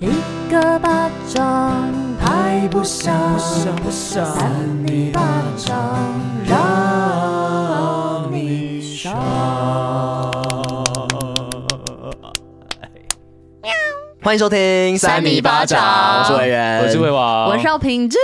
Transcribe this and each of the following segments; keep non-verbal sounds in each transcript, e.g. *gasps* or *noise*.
一个巴掌拍不响，扇你巴掌欢迎收听三米巴掌，我是维仁，我是魏王，我是邵平珠。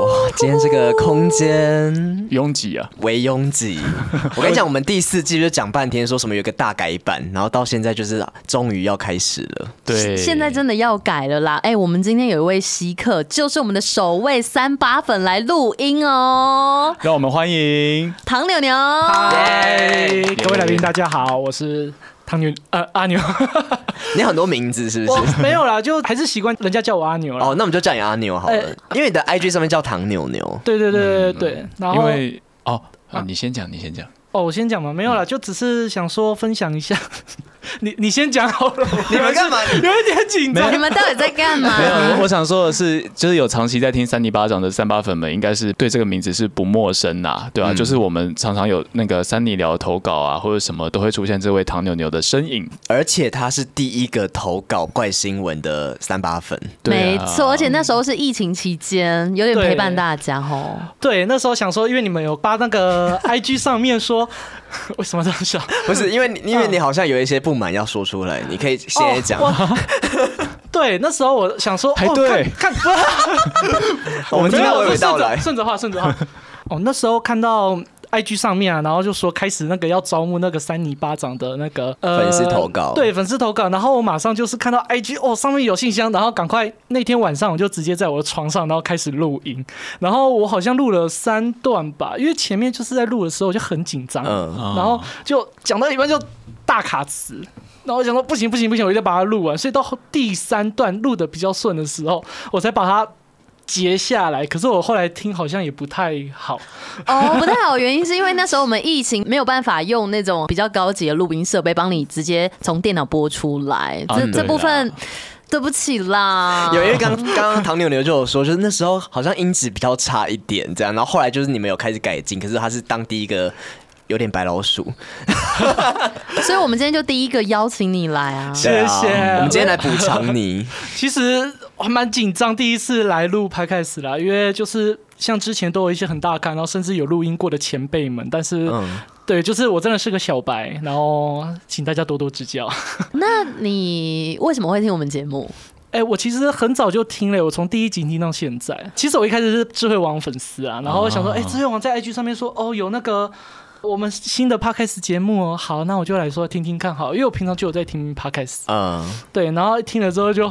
哇，今天这个空间拥挤啊，为拥挤。*laughs* 我跟你讲，我们第四季就讲半天，说什么有个大改版，然后到现在就是终于要开始了。对，现在真的要改了啦！哎、欸，我们今天有一位稀客，就是我们的首位三八粉来录音哦。让我们欢迎唐牛牛。嗨，各位来宾，大家好，我是。唐牛呃阿牛，*laughs* 你很多名字是不是？没有啦，就还是习惯人家叫我阿牛了。哦，那我们就叫你阿牛好了，欸、因为你的 IG 上面叫唐牛牛。对对对对对，然后因为哦，啊，你先讲，你先讲。哦，我先讲嘛，没有啦，就只是想说分享一下。你你先讲好了，*laughs* 你们干嘛？有一点紧张，你们到底在干嘛？没有，我想说的是，就是有长期在听三尼巴掌的三八粉们，应该是对这个名字是不陌生呐，对啊，就是我们常常有那个三尼聊投稿啊，或者什么都会出现这位唐牛牛的身影，而且他是第一个投稿怪新闻的三八粉，没错，而且那时候是疫情期间，有点陪伴大家吼。对，那时候想说，因为你们有发那个 *laughs* IG 上面说。*laughs* 为什么这样笑？*laughs* 不是因为你，因为你好像有一些不满要说出来，你可以现在讲。哦、*laughs* 对，那时候我想说，排队看，看我们今天娓娓道来，顺着话，顺着话。哦，那时候看到。IG 上面啊，然后就说开始那个要招募那个三尼巴掌的那个呃粉丝投稿，对粉丝投稿，然后我马上就是看到 IG 哦上面有信箱，然后赶快那天晚上我就直接在我的床上，然后开始录音，然后我好像录了三段吧，因为前面就是在录的时候我就很紧张，嗯，然后就讲到一半就大卡词，然后我想说不行不行不行，我一定要把它录完，所以到第三段录的比较顺的时候，我才把它。截下来，可是我后来听好像也不太好哦，不太好，原因是因为那时候我们疫情没有办法用那种比较高级的录音设备帮你直接从电脑播出来，这这部分对不起啦。有因为刚刚刚唐牛牛就有说，就是那时候好像音质比较差一点，这样，然后后来就是你们有开始改进，可是他是当第一个有点白老鼠，*laughs* 所以我们今天就第一个邀请你来啊，谢谢，我们今天来补偿你。*laughs* 其实。还蛮紧张，第一次来录 Podcast 啦，因为就是像之前都有一些很大咖，然后甚至有录音过的前辈们，但是，嗯、对，就是我真的是个小白，然后请大家多多指教。*laughs* *laughs* 那你为什么会听我们节目？哎、欸，我其实很早就听了，我从第一集听到现在。其实我一开始是智慧王粉丝啊，然后我想说，哎、欸，智慧王在 IG 上面说，哦，有那个我们新的 Podcast 节目哦，好，那我就来说听听看，好，因为我平常就有在听 Podcast，嗯，对，然后听了之后就，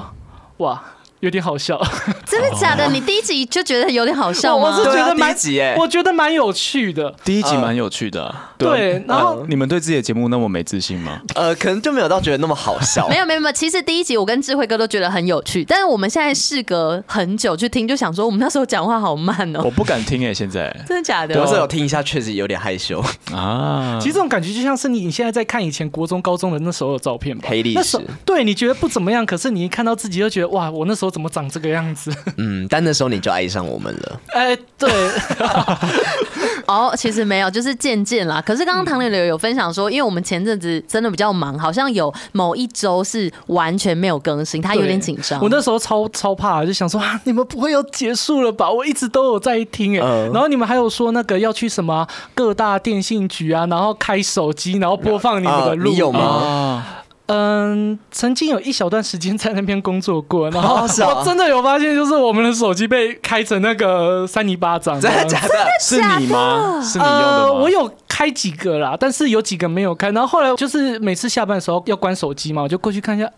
哇。有点好笑，*laughs* 真的假的？你第一集就觉得有点好笑吗？我是觉得蛮，集我觉得蛮有趣的。第一集蛮有趣的，对。然后你们对自己的节目那么没自信吗？呃，可能就没有到觉得那么好笑。*laughs* 没有没有没有，其实第一集我跟智慧哥都觉得很有趣，但是我们现在事隔很久去听，就想说我们那时候讲话好慢哦。我不敢听哎，现在真的假的？有时候有听一下，确实有点害羞啊。其实这种感觉就像是你你现在在看以前国中、高中的那时候的照片吧，黑历史。对，你觉得不怎么样，可是你一看到自己就觉得哇，我那时候怎么长这个样子？嗯，但那时候你就爱上我们了。*laughs* 哎，对。*laughs* 哦，其实没有，就是渐渐啦。可是刚刚唐牛牛有分享说，因为我们前阵子真的比较忙，好像有某一周是完全没有更新，他有点紧张。我那时候超超怕，就想说啊，你们不会要结束了吧？我一直都有在听哎。然后你们还有说那个要去什么各大电信局啊，然后开手机，然后播放你们的录，你有吗？嗯，曾经有一小段时间在那边工作过，然后我真的有发现，就是我们的手机被开成那个三泥巴掌，真的假的？是你吗？是你用的吗？呃，我有开几个啦，但是有几个没有开。然后后来就是每次下班的时候要关手机嘛，我就过去看一下，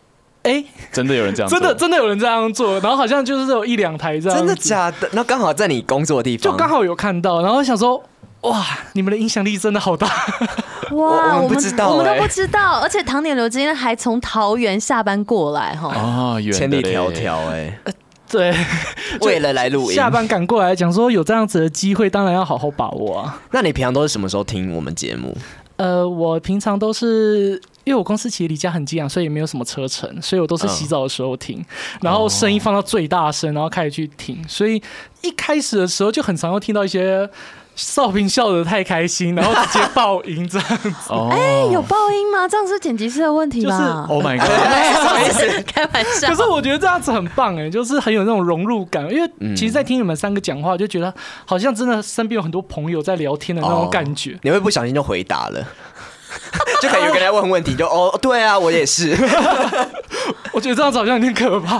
哎，真的有人这样做，真的真的有人这样做。然后好像就是有一两台这样，真的假的？那刚好在你工作的地方，就刚好有看到，然后想说。哇，你们的影响力真的好大！*laughs* 哇，我们不知道，我们都不知道，而且唐点流今天还从桃园下班过来哈，啊，千里迢迢哎，对，*laughs* 为了来录音，下班赶过来，讲说有这样子的机会，当然要好好把握啊。那你平常都是什么时候听我们节目？呃，我平常都是因为我公司其实离家很近啊，所以也没有什么车程，所以我都是洗澡的时候听，嗯、然后声音放到最大声，然后开始去听，所以一开始的时候就很常会听到一些。少平笑得太开心，然后直接爆音这样子。*laughs* 哦，哎，有爆音吗？这样是剪辑师的问题吧？Oh my god！*laughs* *laughs* 开玩笑。可是我觉得这样子很棒哎，就是很有那种融入感。因为其实，在听你们三个讲话，我就觉得好像真的身边有很多朋友在聊天的那种感觉。你会不小心就回答了，*laughs* 就可以有个人来问问题，就哦，对啊，我也是。*laughs* 我觉得这样子好像有点可怕，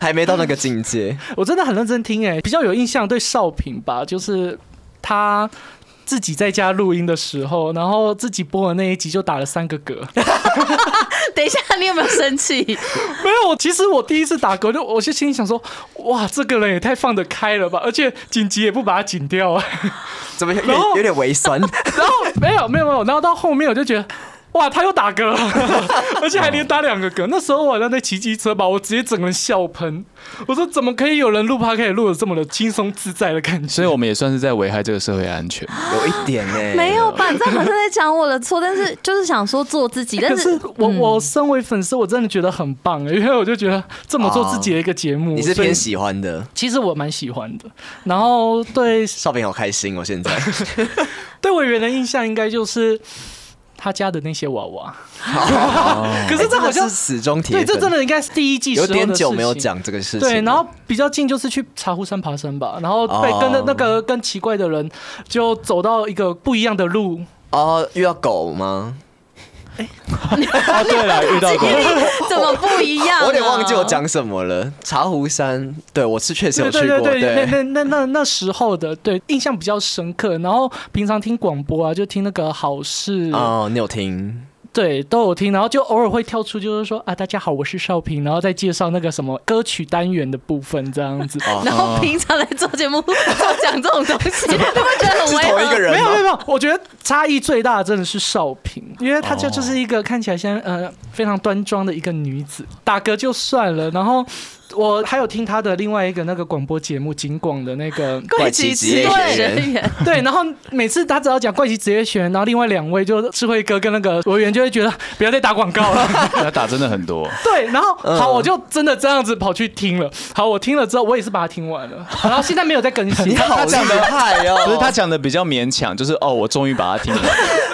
还没到那个境界。*laughs* 我真的很认真听哎，比较有印象对少平吧，就是他自己在家录音的时候，然后自己播的那一集就打了三个嗝。*laughs* 等一下，你有没有生气？*laughs* 没有，其实我第一次打嗝，就我就心里想说，哇，这个人也太放得开了吧，而且紧急也不把它剪掉，啊，怎么有点有点微酸？*laughs* 然后没有没有没有，然后到后面我就觉得。哇，他又打嗝了，*laughs* 而且还连打两个嗝。那时候我好像在骑机车吧，我直接整个人笑喷。我说怎么可以有人录 Podcast 可以录的这么的轻松自在的感觉？所以我们也算是在危害这个社会安全，有一点呢、欸。没有吧？这好像在讲我的错，但是就是想说做自己。但是，是我我身为粉丝，我真的觉得很棒，因为我就觉得这么做自己的一个节目，你是偏喜欢的。其实我蛮喜欢的。然后对少平好开心哦，现在 *laughs* 对委员的印象应该就是。他家的那些娃娃，*laughs* 可是这好像。对，这真的应该是第一季。有点久没有讲这个事情。对，然后比较近就是去茶壶山爬山吧，然后被跟那那个跟奇怪的人就走到一个不一样的路。哦，遇到狗吗？哎，*laughs* 啊，对了，遇到过，*laughs* 怎么不一样？我有点忘记我讲什么了。茶壶山，对我是确实有去过。对对对，那那那那时候的，对，印象比较深刻。然后平常听广播啊，就听那个好事哦，你有听？对，都有听，然后就偶尔会跳出，就是说啊，大家好，我是少平，然后再介绍那个什么歌曲单元的部分这样子。*laughs* 然后平常来做节目，*laughs* 讲这种东西，你会觉得很违和。同一个人？没有没有没有，我觉得差异最大的真的是少平，因为她就就是一个看起来像呃非常端庄的一个女子，打嗝就算了，然后。我还有听他的另外一个那个广播节目，警广的那个 *laughs* 怪奇职业学员，*laughs* 对，然后每次他只要讲怪奇职业学员，然后另外两位就智慧哥跟那个委员就会觉得不要再打广告了，*laughs* 他打真的很多。对，然后好，我就真的这样子跑去听了。好，我听了之后，我也是把它听完了，然后现在没有在更新。他讲的太哦，不是他讲的比较勉强，就是哦，我终于把它听了。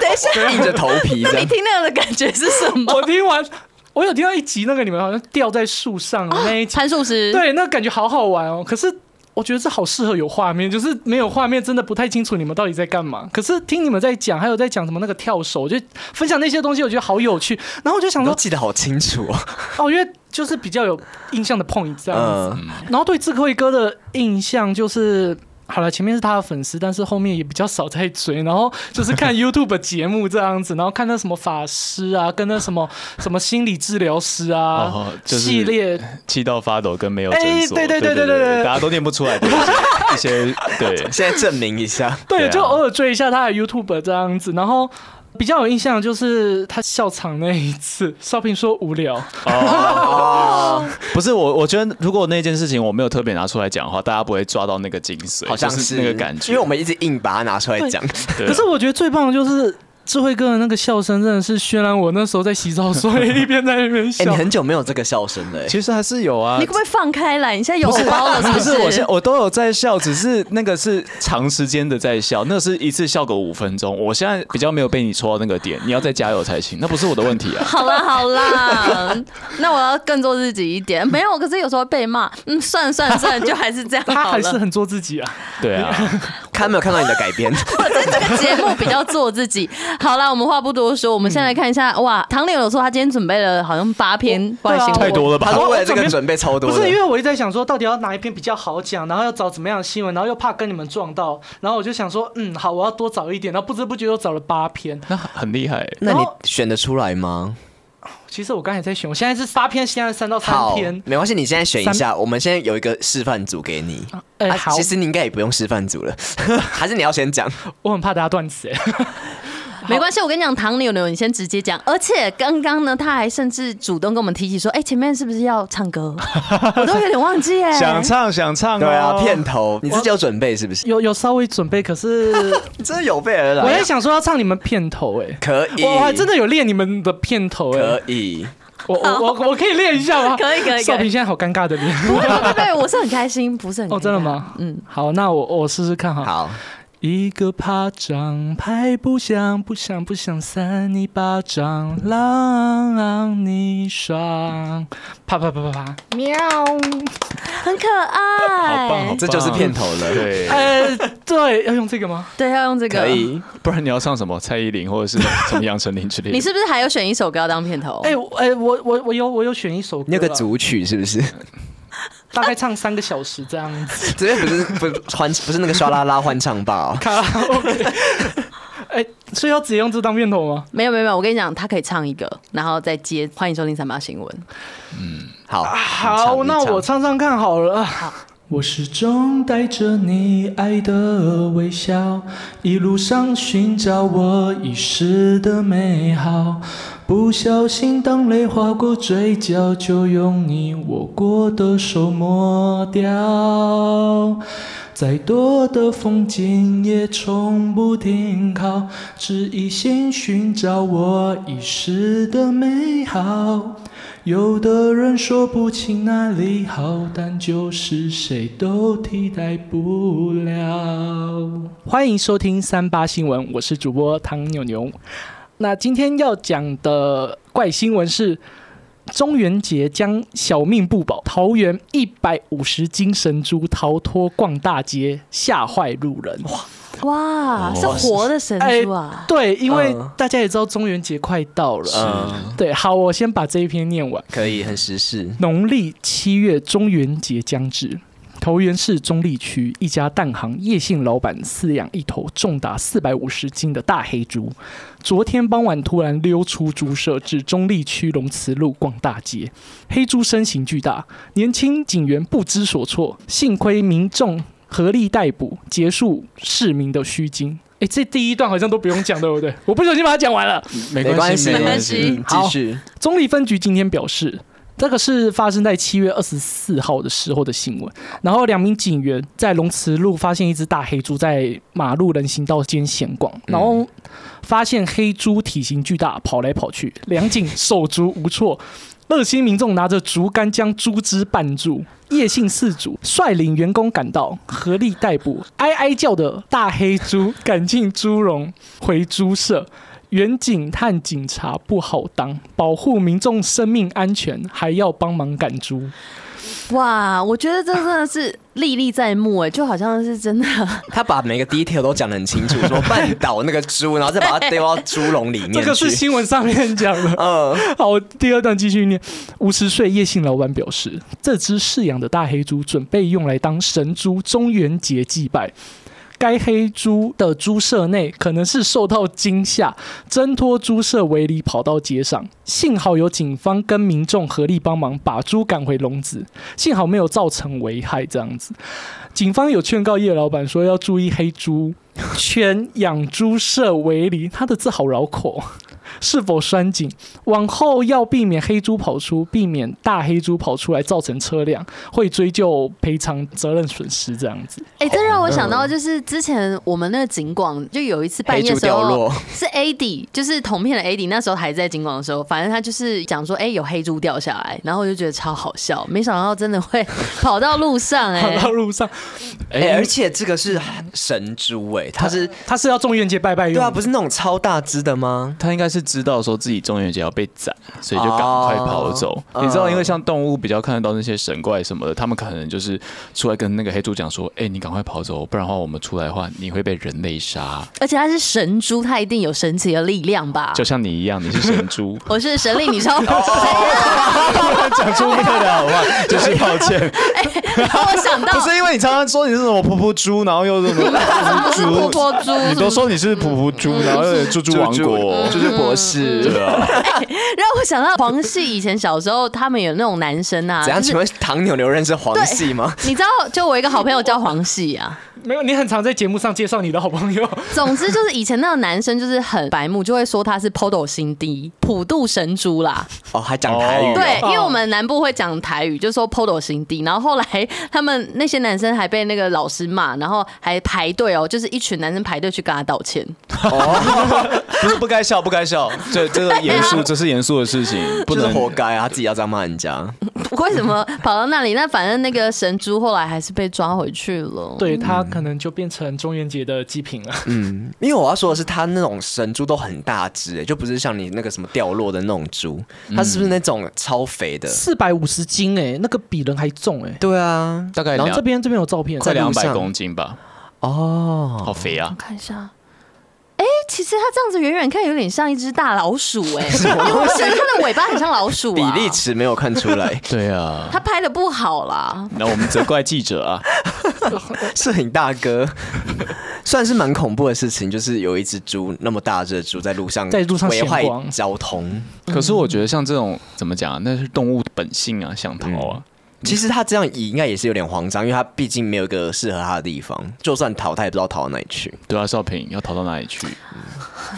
等一下，硬着头皮。那你听那样的感觉是什么？我听完。我有听到一集，那个你们好像吊在树上的那一集，攀树师，对，那感觉好好玩哦。可是我觉得这好适合有画面，就是没有画面，真的不太清楚你们到底在干嘛。可是听你们在讲，还有在讲什么那个跳手，我就分享那些东西，我觉得好有趣。然后我就想说，记得好清楚哦。哦，因为就是比较有印象的 point 这样子。然后对智慧哥的印象就是。好了，前面是他的粉丝，但是后面也比较少在追，然后就是看 *laughs* YouTube 节目这样子，然后看那什么法师啊，跟那什么什么心理治疗师啊，哦就是、系列气到发抖跟没有诊所，欸、对对对对对对，大家都念不出来的 *laughs* 一些对，现在证明一下，对，就偶尔追一下他的 YouTube 这样子，然后。比较有印象就是他笑场那一次，*laughs* 少平说无聊。哦，不是我，我觉得如果那件事情我没有特别拿出来讲的话，大家不会抓到那个精髓，好像是，是那个感觉，因为我们一直硬把它拿出来讲。可是我觉得最棒的就是。智慧哥的那个笑声真的是渲染我那时候在洗澡，所以一边在那边笑。*laughs* 哎、欸，你很久没有这个笑声了、欸，其实还是有啊。你可不可以放开来？你现在有包了是不是？不是，我现我都有在笑，只是那个是长时间的在笑，那是一次笑个五分钟。我现在比较没有被你戳到那个点，你要再加油才行。那不是我的问题啊。*laughs* 好啦好啦，那我要更做自己一点。没有，可是有时候被骂，嗯，算了算了算了，就还是这样。他还是很做自己啊。对啊，*laughs* 看没有看到你的改编？*laughs* 我在这个节目比较做自己。好啦，我们话不多说，我们先来看一下。哇，唐磊有说他今天准备了好像八篇外星，太多了吧？他说为了这个准备超多。不是因为我一直在想说，到底要哪一篇比较好讲，然后要找怎么样的新闻，然后又怕跟你们撞到，然后我就想说，嗯，好，我要多找一点。然后不知不觉又找了八篇，那很厉害。那你选得出来吗？其实我刚才在选，我现在是八篇，现在三到三篇，没关系，你现在选一下。我们现在有一个示范组给你。哎、啊，好，其实你应该也不用示范组了，*laughs* 还是你要先讲？我很怕大家断词哎。没关系，我跟你讲，唐牛牛，你先直接讲。而且刚刚呢，他还甚至主动跟我们提起说：“哎、欸，前面是不是要唱歌？” *laughs* 我都有点忘记哎。想唱想唱、哦，对啊，片头你自己有准备是不是？有有稍微准备，可是你 *laughs* 真的有备而来。我在想说要唱你们片头哎，可以，我还真的有练你们的片头哎，可以。我我我我可以练一下吗？可 *laughs* 以可以。少平现在好尴尬的脸。不会不会，我是很开心，不是很哦，真的吗？嗯，好，那我我试试看哈。好。一个巴掌拍不响，不响不响，扇你巴掌，让你爽。啪啪啪啪啪，喵，很可爱，好棒，这就是片头了。对，呃，对，要用这个吗？对，要用这个。可以，不然你要唱什么？蔡依林或者是什么杨丞琳之类的。你是不是还有选一首歌要当片头？哎，哎，我我我有我有选一首歌，那个组曲是不是？大概唱三个小时这样子，*laughs* 这边不是不欢不是那个刷啦啦欢唱吧？哦？*laughs* 卡拉 OK，哎，所以要直接用这当片头吗？没有没有没有，我跟你讲，他可以唱一个，然后再接。欢迎收听三八新闻。嗯，好，好，那我唱唱看好了。好。我始终带着你爱的微笑，一路上寻找我遗失的美好。不小心，当泪划过嘴角，就用你握过的手抹掉。再多的风景也从不停靠，只一心寻找我遗失的美好。有的人说不清哪里好，但就是谁都替代不了。欢迎收听三八新闻，我是主播唐牛牛。那今天要讲的怪新闻是中元节将小命不保，桃园一百五十斤神猪逃脱逛大街，吓坏路人。哇！哇，是活的神猪啊！对，因为大家也知道中元节快到了。嗯，对，好，我先把这一篇念完。可以，很时事。农历七月中元节将至，桃园市中立区一家蛋行叶姓老板饲养一头重达四百五十斤的大黑猪，昨天傍晚突然溜出猪舍，至中立区龙慈路逛大街。黑猪身形巨大，年轻警员不知所措，幸亏民众。合力逮捕，结束市民的虚惊。*laughs* 哎、欸，这第一段好像都不用讲，对不对？我不小心把它讲完了，没关系，没关系。继续。中立分局今天表示，这个是发生在七月二十四号的时候的新闻。然后两名警员在龙慈路发现一只大黑猪在马路人行道间闲逛，然后发现黑猪体型巨大，跑来跑去，两警手足无措。热心民众拿着竹竿将猪只绊住，叶姓事主率领员工赶到，合力逮捕哀哀叫的大黑猪，赶进猪笼回猪舍。员警探警察不好当，保护民众生命安全，还要帮忙赶猪。哇，我觉得这真的是历历在目哎，就好像是真的。*laughs* 他把每个 detail 都讲得很清楚，说绊倒那个猪，然后再把它丢到猪笼里面。这个是新闻上面讲的。*laughs* 嗯，好，第二段继续念。五十岁叶姓老板表示，这只饲养的大黑猪准备用来当神猪，中元节祭拜。该黑猪的猪舍内可能是受到惊吓，挣脱猪舍围篱跑到街上。幸好有警方跟民众合力帮忙，把猪赶回笼子。幸好没有造成危害。这样子，警方有劝告叶老板说要注意黑猪圈养猪舍围篱。他的字好绕口。是否拴紧？往后要避免黑猪跑出，避免大黑猪跑出来造成车辆会追究赔偿责任损失这样子。哎、欸，这让我想到就是之前我们那个警广就有一次半夜的时候是 AD，就是同片的 AD，那时候还在警广的时候，反正他就是讲说，哎、欸，有黑猪掉下来，然后我就觉得超好笑，没想到真的会跑到路上、欸，哎，*laughs* 跑到路上，哎、欸，而且这个是神猪，哎，他是他是要众院界拜拜用，对啊，不是那种超大只的吗？他应该是。知道说自己中元节要被斩，所以就赶快跑走。Oh, 你知道，因为像动物比较看得到那些神怪什么的，他们可能就是出来跟那个黑猪讲说：“哎、欸，你赶快跑走，不然的话我们出来的话，你会被人类杀。”而且它是神猪，它一定有神奇的力量吧？就像你一样，你是神猪，我是神力女超人。讲出不得了好吧？就是抱歉。*laughs* 哎、欸，我想到不是因为你常常说你是什么噗噗猪，然后又什么噗噗猪，你都说你是噗噗猪，然后又猪猪王国，*laughs* 猪猪博士。是，对啊，*laughs* 让我想到黄系以前小时候，他们有那种男生啊。怎样？请问唐牛牛认识黄系吗？你知道，就我一个好朋友叫黄系啊。没有，你很常在节目上介绍你的好朋友。总之就是以前那个男生就是很白目，就会说他是 Podo 辛迪普渡神猪啦。*laughs* 哦，还讲台语。对，因为我们南部会讲台语，就说 Podo 辛迪。然后后来他们那些男生还被那个老师骂，然后还排队哦，就是一群男生排队去跟他道歉。哦，不是不该笑，不该笑。这这个严肃，这是严肃肃的事情，不能 *laughs* 活该啊！他自己要这样骂人家，*laughs* 为什么跑到那里？那反正那个神猪后来还是被抓回去了。对，他可能就变成中元节的祭品了。嗯，因为我要说的是，它那种神猪都很大只，哎，就不是像你那个什么掉落的那种猪，它是不是那种超肥的？四百五十斤，哎，那个比人还重，哎。对啊，大概。然后这边这边有照片，快两百公斤吧。哦，好肥啊！我看一下。哎，其实它这样子远远看有点像一只大老鼠，哎，*laughs* 因为我觉得它的尾巴很像老鼠啊。比例尺没有看出来。*laughs* 对啊，他拍的不好啦。那我们责怪记者啊，*laughs* 摄影大哥，算是蛮恐怖的事情，就是有一只猪那么大只猪在路上在路上危害交通。可是我觉得像这种怎么讲啊，那是动物的本性啊，想逃啊。其实他这样移应该也是有点慌张，因为他毕竟没有一个适合他的地方，就算逃，他也不知道逃到哪里去。对啊，少平要逃到哪里去？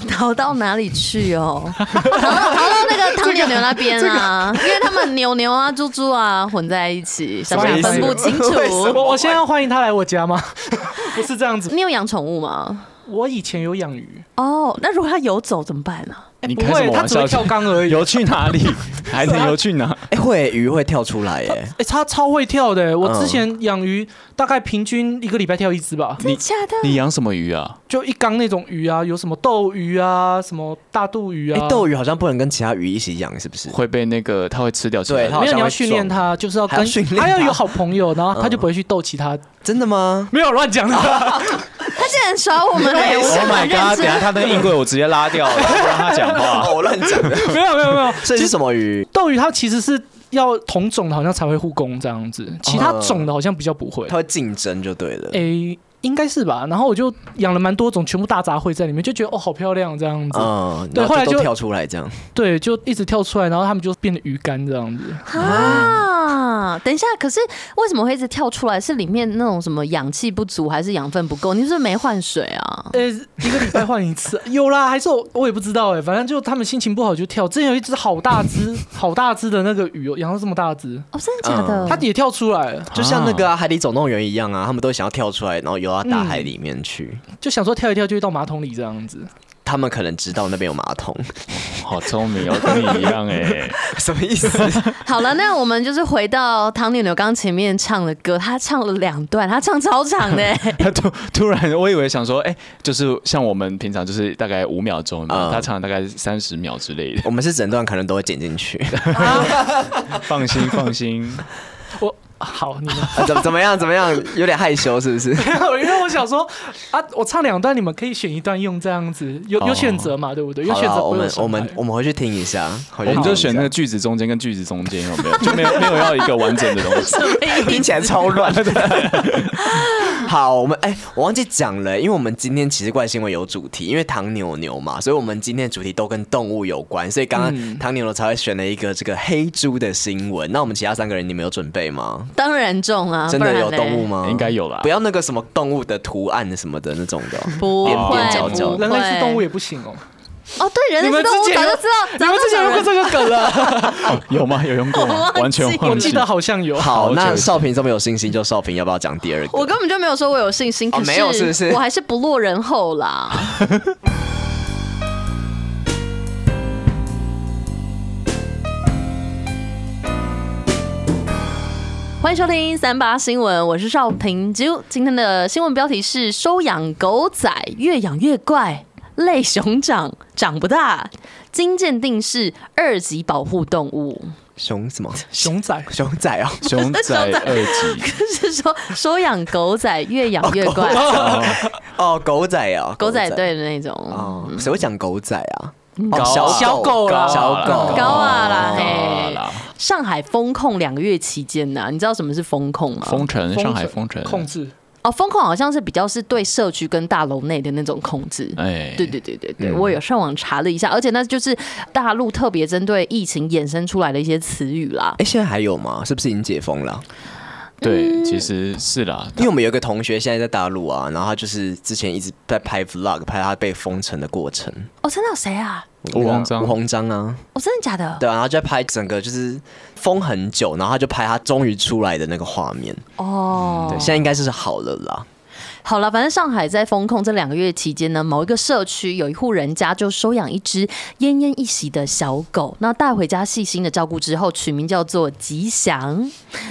逃到哪里去哦？逃到逃到那个唐牛牛那边啊，这个、因为他们牛牛啊、猪猪啊混在一起，想想分不清楚。我我现在要欢迎他来我家吗？*laughs* 不是这样子。你有养宠物吗？我以前有养鱼。哦，oh, 那如果它游走怎么办呢、啊？你不会，它只会跳缸而已。游去哪里？*laughs* 还能游去哪？哎，会鱼会跳出来耶！哎，它超会跳的。我之前养鱼，大概平均一个礼拜跳一只吧。真的假的？你养什么鱼啊？就一缸那种鱼啊，有什么斗鱼啊，什么大肚鱼啊。哎，斗鱼好像不能跟其他鱼一起养，是不是？会被那个它会吃掉。对，没有，你要训练它，就是要跟训练，他要有好朋友，然后它就不会去斗其他。真的吗？没有乱讲的。*laughs* *laughs* 他竟然耍我们嘞！Oh my god！等下他那个硬柜我直接拉掉了，不让他讲话。*laughs* 我乱讲的。没有没有没有，这是什么鱼？斗鱼它其实是要同种的，好像才会互攻这样子，其他种的好像比较不会。它会竞争就对了。诶，应该是吧。然后我就养了蛮多种，全部大杂烩在里面，就觉得哦，好漂亮这样子。嗯，对，后来就跳出来这样。对，就一直跳出来，然后他们就变得鱼干这样子。啊。啊，等一下，可是为什么会一直跳出来？是里面那种什么氧气不足，还是养分不够？你是不是没换水啊？呃，一个礼拜换一次，*laughs* 有啦，还是我我也不知道哎，反正就他们心情不好就跳。之前有一只好大只、*laughs* 好大只的那个鱼，养到这么大只哦，真的假的？它也跳出来了，就像那个《海底总动员》一样啊，他们都想要跳出来，然后游到大海里面去，就想说跳一跳就会到马桶里这样子。他们可能知道那边有马桶，*laughs* 好聪明哦，跟你一样哎，*laughs* 什么意思？*laughs* 好了，那我们就是回到唐牛牛刚前面唱的歌，他唱了两段，他唱超长的。他突突然，我以为想说，哎、欸，就是像我们平常就是大概五秒钟，嗯、他唱大概三十秒之类的。我们是整段可能都会剪进去，放心放心，我。好，你们 *laughs* 怎怎么样？怎么样？有点害羞是不是？*laughs* 没有，因为我想说啊，我唱两段，你们可以选一段用这样子，有有选择嘛？对不对？有选择。我们我们我们回去听一下，我们就选那个句子中间跟句子中间有没有？就没有没有要一个完整的东西，*laughs* 听起来超乱的。好，我们哎，我忘记讲了，因为我们今天奇怪新闻有主题，因为唐牛牛嘛，所以我们今天的主题都跟动物有关，所以刚刚唐牛牛才会选了一个这个黑猪的新闻。那我们其他三个人，你们有准备吗？当然重啊！真的有动物吗？应该有啦。不要那个什么动物的图案什么的那种的，不边边角角。人类是动物也不行哦。哦，对，人类是动物，早就知道。你们之前用过这个梗了？*laughs* 有吗？有用过吗？完全。*laughs* 我记得好像有。好，那少平这么有信心，就少平要不要讲第二个？我根本就没有说我有信心，可是没有，是不是？我还是不落人后啦。*laughs* 欢迎收听三八新闻，我是邵平。就今天的新闻标题是：收养狗仔越养越怪，类熊掌长不大，经鉴定是二级保护动物。熊什么？熊仔？熊仔啊？熊仔二级？是 *laughs* 说收养狗仔越养越怪 *laughs* 哦，狗仔啊，*laughs* 狗仔队的那种。哦，谁会讲狗仔啊？小小狗啦，小狗高啊啦嘿！上海封控两个月期间呢，你知道什么是封控吗？封城，上海封城，控制。哦，封控好像是比较是对社区跟大楼内的那种控制。哎，对对对对对，我有上网查了一下，而且那就是大陆特别针对疫情衍生出来的一些词语啦。哎，现在还有吗？是不是已经解封了？对，其实是啦，因为我们有一个同学现在在大陆啊，然后他就是之前一直在拍 vlog，拍他被封城的过程。哦，真的有谁啊？吴鸿章，吴鸿章啊！哦，真的假的？对啊，然后就在拍整个就是封很久，然后他就拍他终于出来的那个画面。哦，对，现在应该是好了啦。好了，反正上海在封控这两个月期间呢，某一个社区有一户人家就收养一只奄奄一息的小狗，那带回家细心的照顾之后，取名叫做吉祥。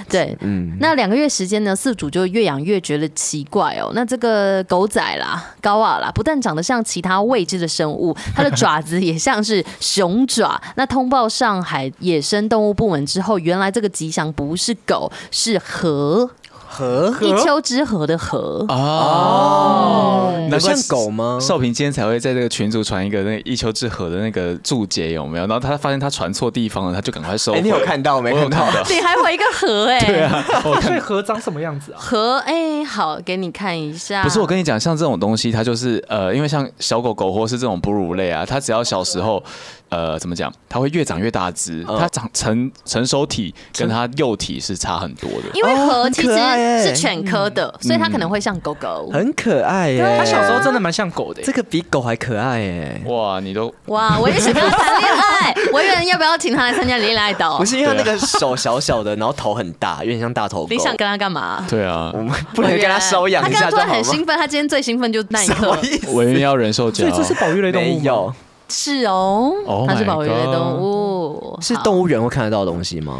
对，嗯，那两个月时间呢，饲主就越养越觉得奇怪哦。那这个狗仔啦，高啊啦，不但长得像其他未知的生物，它的爪子也像是熊爪。那通报上海野生动物部门之后，原来这个吉祥不是狗，是河。河一丘之貉的貉哦，那像狗吗？少平今天才会在这个群组传一个那一丘之貉的那个注解有没有？然后他发现他传错地方了，他就赶快收。哎，你有看到没？看到的。你还回一个河哎？*laughs* 对啊，所以河长什么样子啊？河哎，好，给你看一下。不是我跟你讲，像这种东西，它就是呃，因为像小狗狗或是这种哺乳类啊，它只要小时候。呃，怎么讲？它会越长越大只，它长成成熟体跟它幼体是差很多的。因为河其实是犬科的，所以它可能会像狗狗，很可爱耶。它小时候真的蛮像狗的，这个比狗还可爱耶。哇，你都哇，我也想跟他谈恋爱。*laughs* 我以为要不要请他来参加恋爱岛？不是，因为他那个手小小的，然后头很大，有点像大头狗。你想跟他干嘛？对啊，我们不能跟他收养？他刚刚突然很兴奋，他今天最兴奋就那一刻。我一定要忍受。所以这是保育类动物有。是哦，它是保育类动物，是动物园会看得到的东西吗？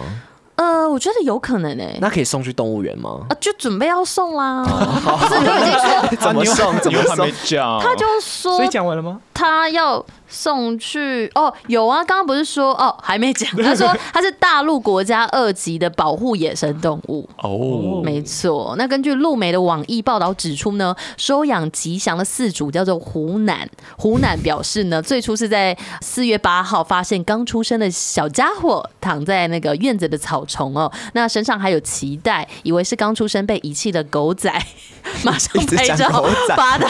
呃，我觉得有可能诶、欸。那可以送去动物园吗？啊，就准备要送啦。这就已经说 *laughs* 怎么送？*laughs* 怎么送？他就说，所以讲完了吗？他要。送去哦，有啊，刚刚不是说哦，还没讲。*laughs* 他说他是大陆国家二级的保护野生动物哦，没错。那根据陆媒的网易报道指出呢，收养吉祥的饲主叫做胡楠。胡楠表示呢，最初是在四月八号发现刚出生的小家伙躺在那个院子的草丛哦，那身上还有脐带，以为是刚出生被遗弃的狗仔，*laughs* 马上拍照发到，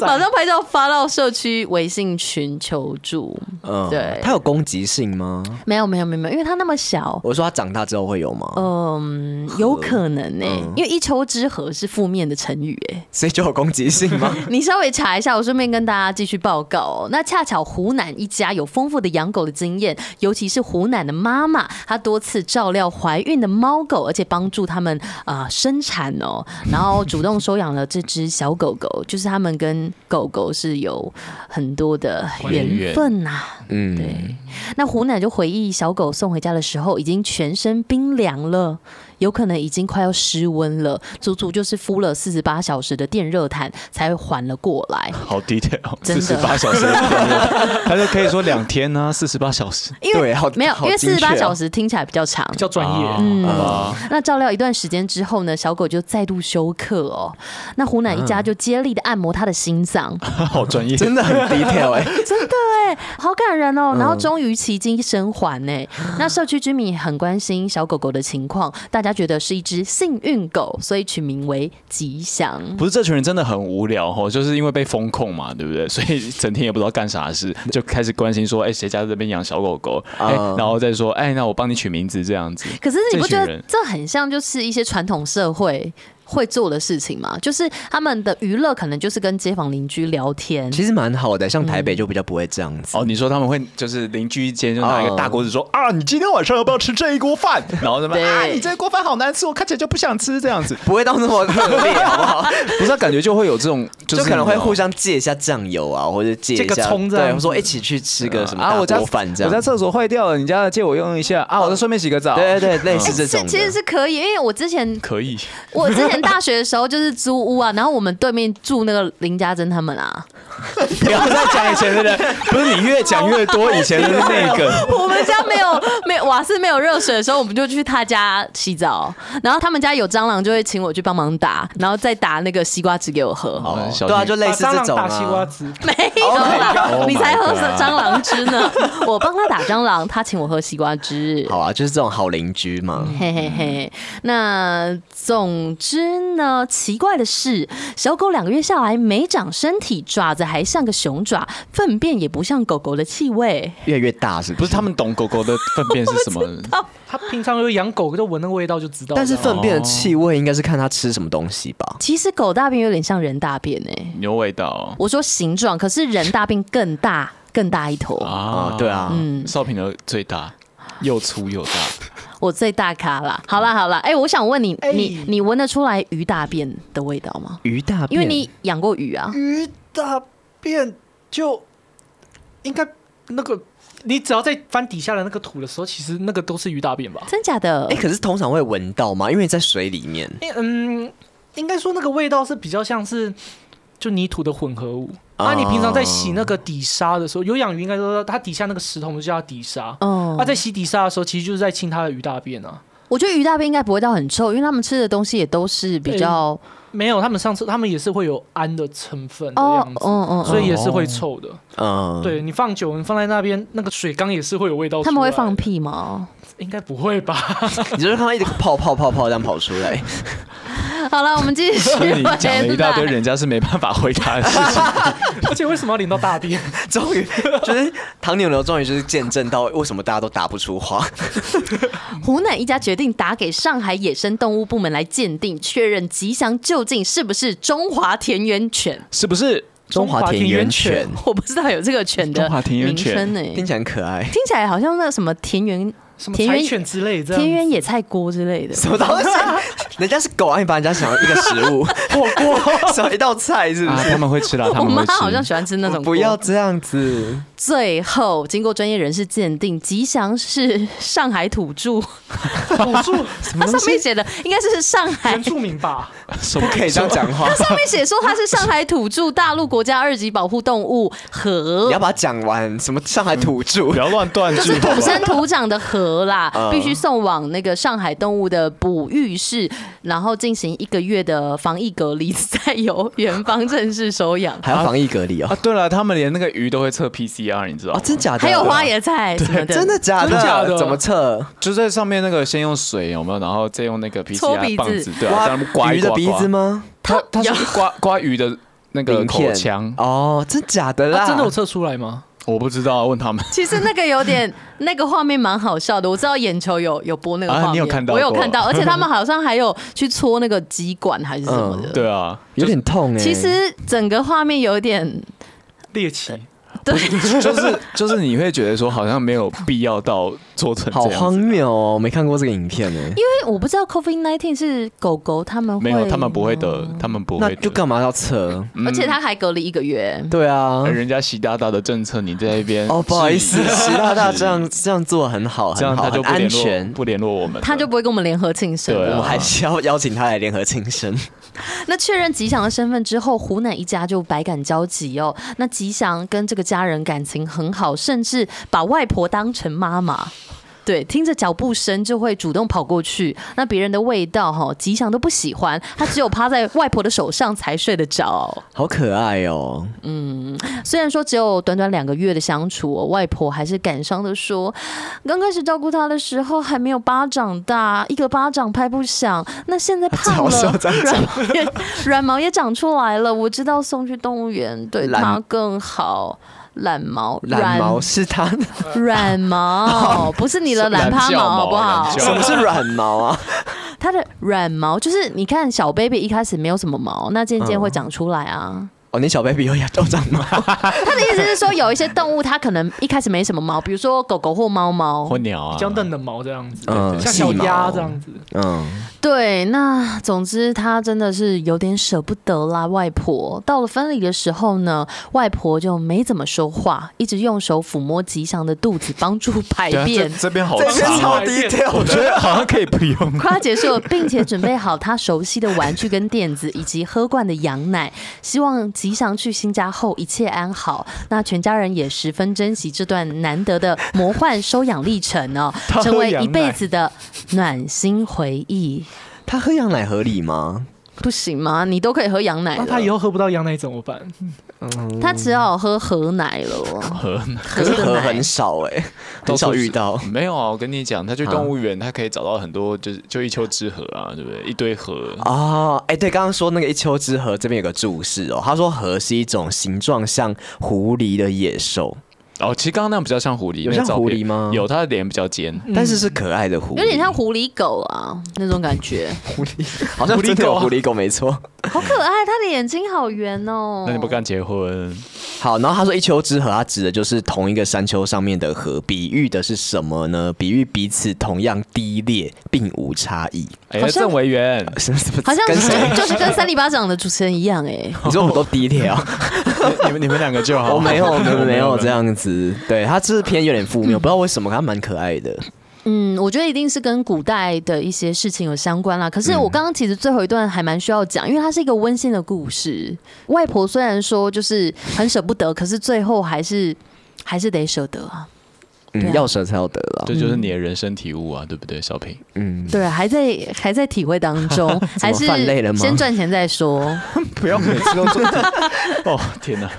马上拍照发到社区微信群求。求助，嗯，对，它有攻击性吗？没有，没有，没有，没有，因为它那么小。我说它长大之后会有吗？嗯，有可能呢、欸，嗯、因为一丘之貉是负面的成语、欸，哎，所以就有攻击性吗？*laughs* 你稍微查一下，我顺便跟大家继续报告、喔。那恰巧湖南一家有丰富的养狗的经验，尤其是湖南的妈妈，她多次照料怀孕的猫狗，而且帮助他们啊、呃、生产哦、喔，然后主动收养了这只小狗狗，就是他们跟狗狗是有很多的缘。缘分呐，嗯，对。那胡奶就回忆，小狗送回家的时候，已经全身冰凉了。有可能已经快要失温了，足足就是敷了四十八小时的电热毯才会缓了过来。好 detail，四十八小时的电热，他就可以说两天呢、啊，四十八小时。因为没有，因为四十八小时听起来比较长，比较专业。啊、嗯，啊、那照料一段时间之后呢，小狗就再度休克哦。那湖南一家就接力的按摩他的心脏，*laughs* 好专业，真的很 detail 哎，*laughs* 真的哎，好感人哦。然后终于奇迹生还呢。那社区居民很关心小狗狗的情况，大家。他觉得是一只幸运狗，所以取名为吉祥。不是这群人真的很无聊哦，就是因为被封控嘛，对不对？*laughs* 所以整天也不知道干啥事，就开始关心说，哎，谁家在这边养小狗狗？哎，然后再说，哎，那我帮你取名字这样子。可是你不觉得这很像就是一些传统社会？会做的事情嘛，就是他们的娱乐可能就是跟街坊邻居聊天，其实蛮好的。像台北就比较不会这样子。哦，你说他们会就是邻居间就拿一个大锅子说啊，你今天晚上要不要吃这一锅饭？*laughs* 然后什么啊，你这锅饭好难吃，我看起来就不想吃这样子，不会到那么恶劣，好不好？*laughs* 不是，感觉就会有这种，就可能会互相借一下酱油啊，或者借一下葱，对，我说一起去吃个什么啊，我家饭这样，我家厕所坏掉了，你家借我用一下啊，我再顺便洗个澡。对对对，类似这种，其实是可以，因为我之前可以，我之前大学的时候就。是租屋啊，然后我们对面住那个林家珍他们啊，*laughs* 不要再讲以前的人，不是你越讲越多以前的那个。*laughs* 我们家没有没有瓦斯没有热水的时候，我们就去他家洗澡，然后他们家有蟑螂就会请我去帮忙打，然后再打那个西瓜汁给我喝。好，对啊，就类似这种啊。西瓜汁没有啦，你才喝蟑螂汁呢。*laughs* 我帮他打蟑螂，他请我喝西瓜汁。好啊，就是这种好邻居嘛。嘿嘿嘿，那总之呢。奇怪的是，小狗两个月下来没长身体，爪子还像个熊爪，粪便也不像狗狗的气味，越来越大是不是？不是他们懂狗狗的粪便是什么？*laughs* 他平常有养狗，就闻那个味道就知道。但是粪便的气味应该是看它吃什么东西吧？其实狗大便有点像人大便诶、欸，有味道。我说形状，可是人大便更大，更大一坨啊！对啊，嗯，少平的最大，又粗又大。*laughs* 我最大咖啦。好啦好啦，哎、欸，我想问你，欸、你你闻得出来鱼大便的味道吗？鱼大便，因为你养过鱼啊。鱼大便就应该那个，你只要在翻底下的那个土的时候，其实那个都是鱼大便吧？真假的？哎、欸，可是通常会闻到吗？因为在水里面。嗯，应该说那个味道是比较像是就泥土的混合物。啊，你平常在洗那个底沙的时候，有养鱼应该说它底下那个石头就叫底沙。哦，它在洗底沙的时候，其实就是在清它的鱼大便啊。我觉得鱼大便应该不会到很臭，因为他们吃的东西也都是比较没有。他们上次他们也是会有氨的成分的样子，嗯嗯，所以也是会臭的。嗯，对你放久，你放在那边，那个水缸也是会有味道。他们会放屁吗？应该不会吧？*laughs* 你就是看到一直泡泡泡泡这样跑出来。*laughs* 好了，我们继续。*laughs* 你讲了一大堆，人家是没办法回答的事情。而且为什么要淋到大便？终于，就是唐牛牛终于就是见证到为什么大家都答不出话。湖南一家决定打给上海野生动物部门来鉴定，确认吉祥究竟是不是中华田园犬？是不是中华田园犬？我不知道有这个犬的中华田园犬呢，听起来很可爱，听起来好像那什么田园。什么柴犬之类的，田园野菜锅之类的，什么东西？*laughs* 人家是狗啊，你把人家想要一个食物火锅，*laughs* 什么一道菜是不是？他们会吃到，他们会吃。我妈好像喜欢吃那种。不要这样子。最后，经过专业人士鉴定，吉祥是上海土著。土著？*laughs* 它上面写的应该是上海原住民吧？不可以这样讲话。*laughs* 它上面写说它是上海土著，大陆国家二级保护动物河。你要把它讲完，什么上海土著？不要乱断句。就是土生土长的河。河啦，必须送往那个上海动物的哺育室，然后进行一个月的防疫隔离，再由园方正式收养。还要防疫隔离哦。啊，对了，他们连那个鱼都会测 PCR，你知道吗？真假的？还有花椰菜什么的，真的假的？怎么测？就在上面那个先用水有没有，然后再用那个 PCR 棒子，对啊，刮鱼的鼻子吗？他他是刮刮鱼的那个口腔哦，真假的啦？真的有测出来吗？我不知道，问他们。*laughs* 其实那个有点，*laughs* 那个画面蛮好笑的。我知道眼球有有播那个画面，啊，你有看到？我有看到，*laughs* 而且他们好像还有去戳那个鸡管还是什么的。嗯、对啊，有点痛哎。其实整个画面有点猎奇。对，*laughs* 就是就是你会觉得说好像没有必要到做成这样，好荒谬哦！没看过这个影片呢，因为我不知道 COVID nineteen 是狗狗他们会没有，他们不会得，他们不会，就干嘛要测？而且他还隔离一个月。对啊，人家习大大的政策，你在那边哦，不好意思，习大大这样这样做很好，这样他就不安全，不联络我们，他就不会跟我们联合庆生。对，我们还是要邀请他来联合庆生。*laughs* 那确认吉祥的身份之后，湖南一家就百感交集哦。那吉祥跟这个家人感情很好，甚至把外婆当成妈妈。对，听着脚步声就会主动跑过去。那别人的味道哈，吉祥都不喜欢，他只有趴在外婆的手上才睡得着。好可爱哦。嗯，虽然说只有短短两个月的相处，外婆还是感伤的说，刚开始照顾他的时候还没有巴掌大，一个巴掌拍不响。那现在胖了，软毛也软毛也长出来了。我知道送去动物园对他更好。懒毛，懒毛是他的软毛，不是你的懒趴毛，好不好？什么是软毛啊？*laughs* 它的软毛就是你看小 baby 一开始没有什么毛，那渐渐会长出来啊。哦，你小 baby 有牙都长毛。*laughs* 他的意思是说，有一些动物它可能一开始没什么毛，比如说狗狗或猫猫或鸟啊，比较嫩的毛这样子，嗯，像小鸭这样子，嗯，对。那总之他真的是有点舍不得啦，外婆。到了分离的时候呢，外婆就没怎么说话，一直用手抚摸吉祥的肚子，帮助排便。*laughs* 这边好这边超，*laughs* 低调，我觉得好像可以不用。快要结束了，并且准备好他熟悉的玩具跟垫子，以及喝惯的羊奶，希望。吉祥去新家后一切安好，那全家人也十分珍惜这段难得的魔幻收养历程哦，*laughs* 成为一辈子的暖心回忆。他喝羊奶合理吗？不行吗？你都可以喝羊奶，那他以后喝不到羊奶怎么办？嗯，他只好喝河奶了。河奶可是河很少哎，很少遇到。没有啊，我跟你讲，他去动物园，他可以找到很多，就是就一丘之貉啊，对不对？一堆河啊，哎，对，刚刚说那个一丘之貉这边有个注释哦，他说河是一种形状像狐狸的野兽。哦，其实刚刚那样比较像狐狸，有像狐狸吗？有，它的脸比较尖，嗯、但是是可爱的狐狸，有点像狐狸狗啊那种感觉。*laughs* 狐狸 *laughs* 好像真的有狐狸狗没错，*laughs* 好可爱，它的眼睛好圆哦。那你不敢结婚？好，然后他说一丘之貉，他指的就是同一个山丘上面的河，比喻的是什么呢？比喻彼此同样低劣，并无差异。哎，郑维元，好像就就是跟三里巴掌的主持人一样哎。你说我们都低劣啊？你们你们两个就好。我没有，我们没有这样子。对，他这篇有点负面，我不知道为什么，他蛮可爱的。嗯，我觉得一定是跟古代的一些事情有相关啦。可是我刚刚其实最后一段还蛮需要讲，因为它是一个温馨的故事。外婆虽然说就是很舍不得，可是最后还是还是得舍得啊。嗯，要舍才要得了，这就是你的人生体悟啊，对不对，小平？嗯，对，还在还在体会当中，*laughs* 还是先赚钱再说。*laughs* 不要每次都做。*laughs* 哦，天哪！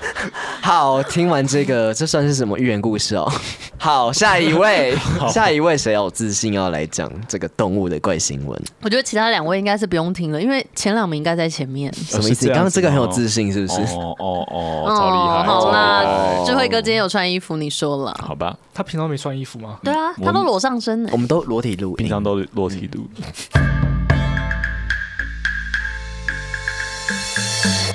好，听完这个，这算是什么寓言故事哦？好，下一位，下一位谁有自信要来讲这个动物的怪新闻？我觉得其他两位应该是不用听了，因为前两名应该在前面。什么意思？刚刚这个很有自信，是不是？哦哦哦，超厉害！好啦，智慧哥今天有穿衣服，你说了。好吧，他平常没穿衣服吗？对啊，他都裸上身。我们都裸体录，平常都裸体录。*laughs*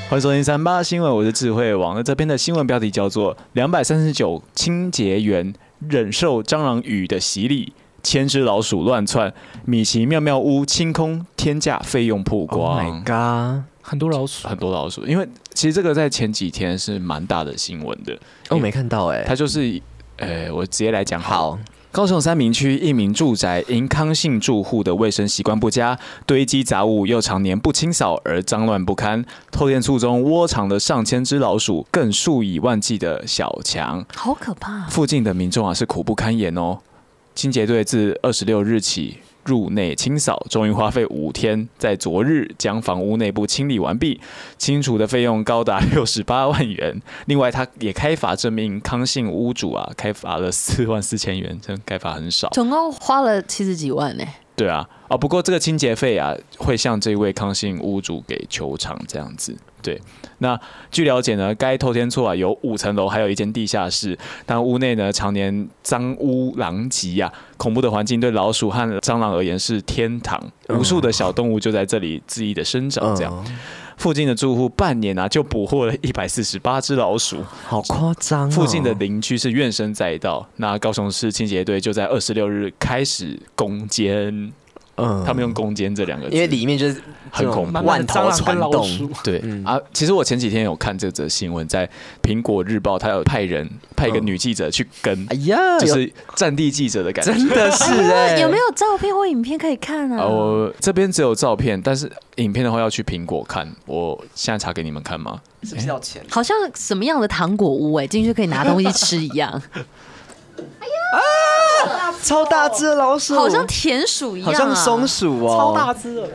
欢迎收听三八新闻，我是智慧王。那这篇的新闻标题叫做“两百三十九清洁员忍受蟑螂雨的洗礼，千只老鼠乱窜，米奇妙妙屋清空天价费用曝光。” Oh my god，很多老鼠，很多老鼠。因为其实这个在前几天是蛮大的新闻的。我没看到哎、欸，它就是，呃，我直接来讲好。高雄三明区一名住宅因康姓住户的卫生习惯不佳，堆积杂物又常年不清扫而脏乱不堪，透天厝中窝藏了上千只老鼠，更数以万计的小强，好可怕！附近的民众啊是苦不堪言哦。清洁队自二十六日起。入内清扫，终于花费五天，在昨日将房屋内部清理完毕，清除的费用高达 *laughs* 六十八万元。另外，他也开罚证明康姓屋主啊，开罚了四万四千元，真开罚很少，总共花了七十几万呢、对啊，啊，不过这个清洁费啊，会向这位康姓屋主给球场这样子。对，那据了解呢，该透天厝啊有五层楼，还有一间地下室，但屋内呢常年脏污狼藉啊，恐怖的环境对老鼠和蟑螂而言是天堂，无数的小动物就在这里恣意的生长。这样，附近的住户半年啊就捕获了一百四十八只老鼠，好夸张哦。附近的邻居是怨声载道，那高雄市清洁队就在二十六日开始攻坚。嗯，他们用“攻坚”这两个字，因为里面就是很恐怖，万头攒动。对、嗯、啊，其实我前几天有看这则新闻，在《苹果日报》，他有派人派一个女记者去跟，哎呀，就是战地记者的感觉，真的是。*laughs* 有没有照片或影片可以看啊？我这边只有照片，但是影片的话要去苹果看。我现在查给你们看吗？是不是要钱？好像什么样的糖果屋哎、欸，进去可以拿东西吃一样。哎呀！啊、超大只的老鼠，好像田鼠一样、啊，好像松鼠哦，超大只的。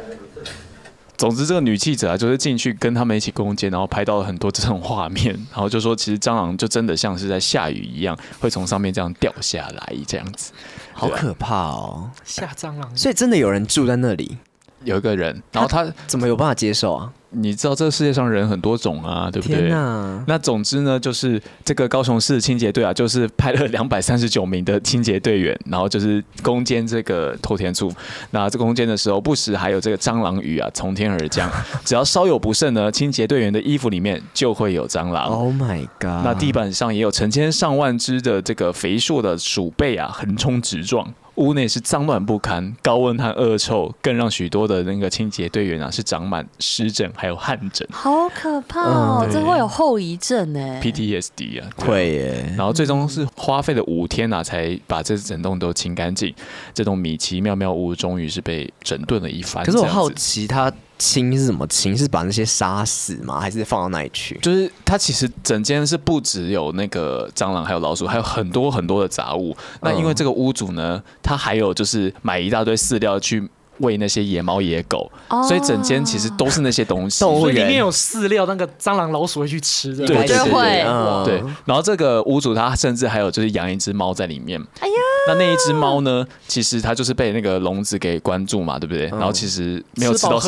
总之，这个女记者啊，就是进去跟他们一起攻坚，然后拍到了很多这种画面，然后就说，其实蟑螂就真的像是在下雨一样，会从上面这样掉下来，这样子，好可怕哦，下蟑螂。所以真的有人住在那里，有一个人，然后他怎么有办法接受啊？你知道这个世界上人很多种啊，对不对？天哪！那总之呢，就是这个高雄市清洁队啊，就是派了两百三十九名的清洁队员，然后就是攻坚这个透天处。那这攻坚的时候，不时还有这个蟑螂雨啊从天而降，*laughs* 只要稍有不慎呢，清洁队员的衣服里面就会有蟑螂。Oh my god！那地板上也有成千上万只的这个肥硕的鼠辈啊，横冲直撞。屋内是脏乱不堪，高温和恶臭更让许多的那个清洁队员啊是长满湿疹还有汗疹，好可怕哦！这会有后遗症呢，PTSD 啊，会耶。然后最终是花费了五天啊，才把这整栋都清干净。这栋米奇妙妙屋终于是被整顿了一番。可是我好奇他。清是什么清？是把那些杀死吗？还是放到那里去？就是它其实整间是不只有那个蟑螂，还有老鼠，还有很多很多的杂物。那因为这个屋主呢，他还有就是买一大堆饲料去喂那些野猫野狗，所以整间其实都是那些东西。*laughs* 所以里面有饲料，那个蟑螂老鼠会去吃的。对对对，对，会对。然后这个屋主他甚至还有就是养一只猫在里面。哎呀。那那一只猫呢？其实它就是被那个笼子给关住嘛，对不对？然后其实没有吃到，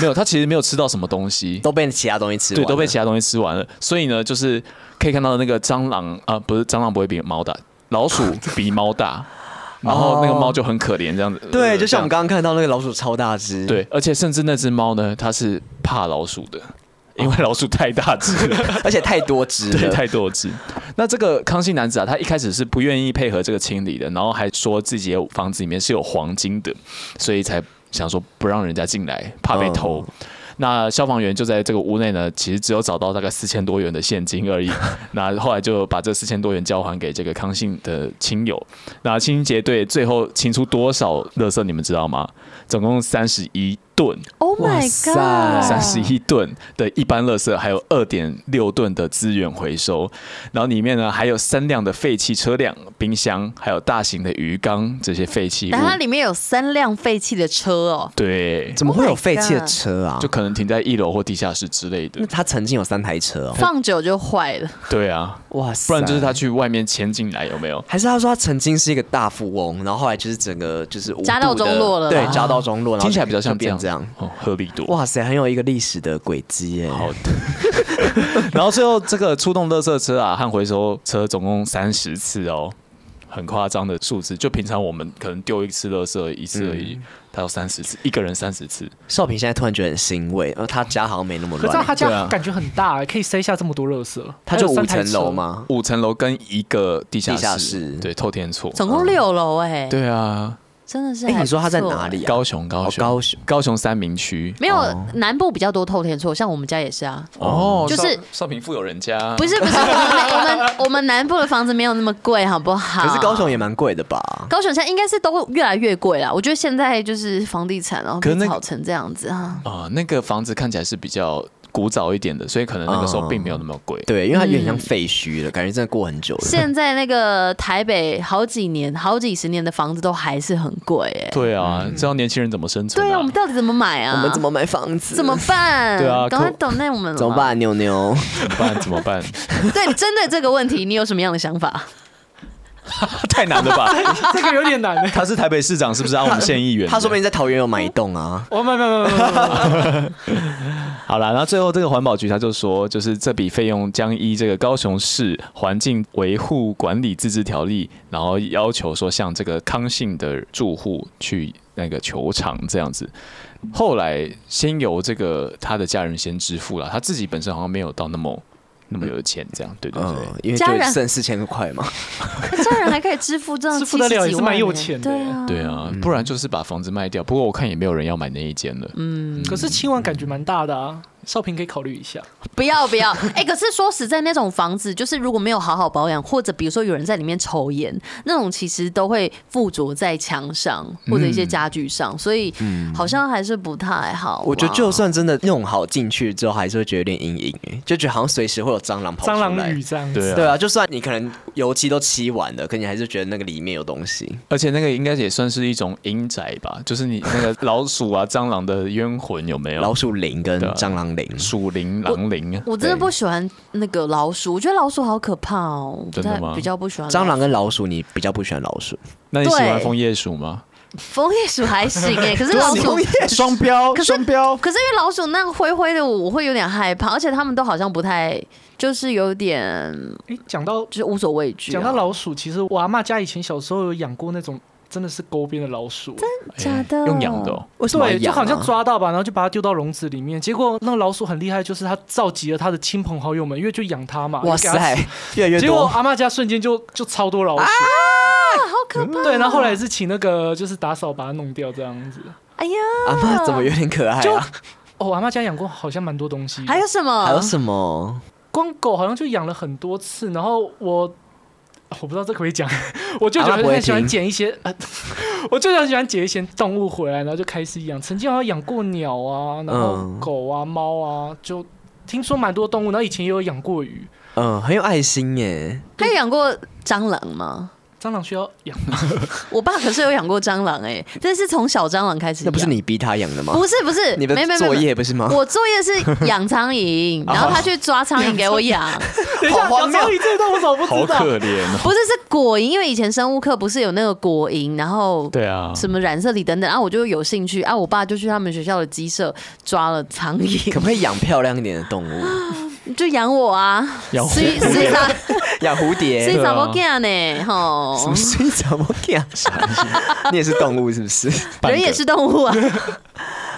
没有，它其实没有吃到什么东西，都被其他东西吃了，对，都被其他东西吃完了。所以呢，就是可以看到那个蟑螂啊，不是蟑螂不会比猫大，老鼠比猫大，*laughs* 然后那个猫就很可怜这样子。对，就像我们刚刚看到那个老鼠超大只，对，而且甚至那只猫呢，它是怕老鼠的。因为老鼠太大只了，*laughs* 而且太多只，*laughs* 对，太多只。那这个康熙男子啊，他一开始是不愿意配合这个清理的，然后还说自己的房子里面是有黄金的，所以才想说不让人家进来，怕被偷。哦那消防员就在这个屋内呢，其实只有找到大概四千多元的现金而已。*laughs* 那后来就把这四千多元交还给这个康信的亲友。那清洁队最后清出多少垃圾，你们知道吗？总共三十一吨。Oh my god！三十一吨的一般垃圾，还有二点六吨的资源回收。然后里面呢，还有三辆的废弃车辆、冰箱，还有大型的鱼缸这些废弃物。但它里面有三辆废弃的车哦。对，怎么会有废弃的车啊？就可能停在一楼或地下室之类的。那他曾经有三台车哦，放久就坏了。对啊，哇塞！不然就是他去外面迁进来，有没有？还是他说他曾经是一个大富翁，然后后来就是整个就是家道中落了。对，家道中落，听起来比较像变这样哦，合理多。哇塞，很有一个历史的轨迹耶。好的。*laughs* 然后最后这个出动垃圾车啊和回收车总共三十次哦，很夸张的数字。就平常我们可能丢一次垃圾一次而已，他有三十次，一个人三十次。少平现在突然觉得很欣慰，而他家好像没那么乱。可是他家感觉很大，可以塞下这么多垃圾。他就五层楼吗？五层楼跟一个地下室，对，透天厝，总共六楼哎。对啊。真的是，哎，你说他在哪里？高雄，高雄，高雄，高雄三明区。没有南部比较多透天厝，像我们家也是啊。哦，就是少平富有人家。不是不是，我们 *laughs* 我们南部的房子没有那么贵，好不好？可是高雄也蛮贵的吧？高雄现在应该是都越来越贵了。我觉得现在就是房地产然后被炒成这样子啊。啊，那个房子看起来是比较。古早一点的，所以可能那个时候并没有那么贵。嗯。对，因为它有点像废墟了，嗯、感觉真的过很久了。现在那个台北好几年、好几十年的房子都还是很贵哎。对啊，知道年轻人怎么生存？啊？对啊，我们到底怎么买啊？我们怎么买房子？怎么办？对啊，赶快抖内我们怎么办？牛牛 *laughs* 怎么办？怎么办？*laughs* 对，针对这个问题，你有什么样的想法？*laughs* 太难了吧？*laughs* 这个有点难。他是台北市长，是不是？啊，我们县议员。他说不定在桃园有买一栋啊。我没没没没没。*laughs* 好了，然后最后这个环保局他就说，就是这笔费用将依这个高雄市环境维护管理自治条例，然后要求说向这个康信的住户去那个球场这样子。后来先由这个他的家人先支付了，他自己本身好像没有到那么。那么有钱，这样对对对，因为就剩四千块嘛，家人还可以支付这样，支付得了也是蛮有钱的，对啊，不然就是把房子卖掉。不过我看也没有人要买那一间了，嗯，可是清完感觉蛮大的啊。少平可以考虑一下，不要不要，*laughs* 哎、欸，可是说实在，那种房子就是如果没有好好保养，或者比如说有人在里面抽烟，那种其实都会附着在墙上或者一些家具上，嗯、所以好像还是不太好。我觉得就算真的弄好进去之后，还是会觉得有点阴影，哎，就觉得好像随时会有蟑螂跑出来。蟑螂雨这样子，对啊，对啊，就算你可能油漆都漆完了，可你还是觉得那个里面有东西。而且那个应该也算是一种阴宅吧，就是你那个老鼠啊、蟑螂的冤魂有没有？老鼠灵跟蟑螂灵，鼠灵。狼灵啊！我真的不喜欢那个老鼠，我觉得老鼠好可怕哦。真的吗？比较不喜欢蟑螂跟老鼠，你比较不喜欢老鼠？那你喜欢枫叶鼠吗？枫叶鼠还行哎，*laughs* 可是老鼠双标，双标。可是因为老鼠那个灰灰的，我会有点害怕，而且他们都好像不太，就是有点哎，讲到就是无所畏惧。讲到老鼠，其实我阿妈家以前小时候有养过那种。真的是沟边的老鼠，真假的？用养的？为什么？对，就好像抓到吧，然后就把它丢到笼子里面。结果那个老鼠很厉害，就是它召集了它的亲朋好友们，因为就养它嘛。哇塞，越来越多。结果阿妈家瞬间就就超多老鼠，啊，好可怕。对，然后后来也是请那个就是打扫把它弄掉这样子。哎呀，阿妈怎么有点可爱啊？哦，阿妈家养过好像蛮多东西。还有什么？还有什么？光狗好像就养了很多次，然后我。我不知道这可不可以讲，我就觉得很喜欢捡一些，呃，*laughs* 我就很喜欢捡一些动物回来，然后就开始养。曾经好像养过鸟啊，然后狗啊、猫啊，就听说蛮多动物。然后以前也有养过鱼，嗯，很有爱心耶。还有养过蟑螂吗？蟑螂需要养吗，*laughs* 我爸可是有养过蟑螂哎，但是从小蟑螂开始。那不是你逼他养的吗？不是不是，你的作业不是吗？我作业是养苍蝇，*laughs* 然后他去抓苍蝇给我养。*laughs* 等一下，养苍蝇这段我怎么不知道？好可怜哦。不是是果蝇，因为以前生物课不是有那个果蝇，然后对啊，什么染色体等等，然后我就有兴趣啊，我爸就去他们学校的鸡舍抓了苍蝇。可不可以养漂亮一点的动物？就养我啊，养蝴蝶，*laughs* 养蝴蝶，*laughs* 水怎么干呢？吼，谁怎么干？*laughs* 你也是动物是不是？人也是动物啊。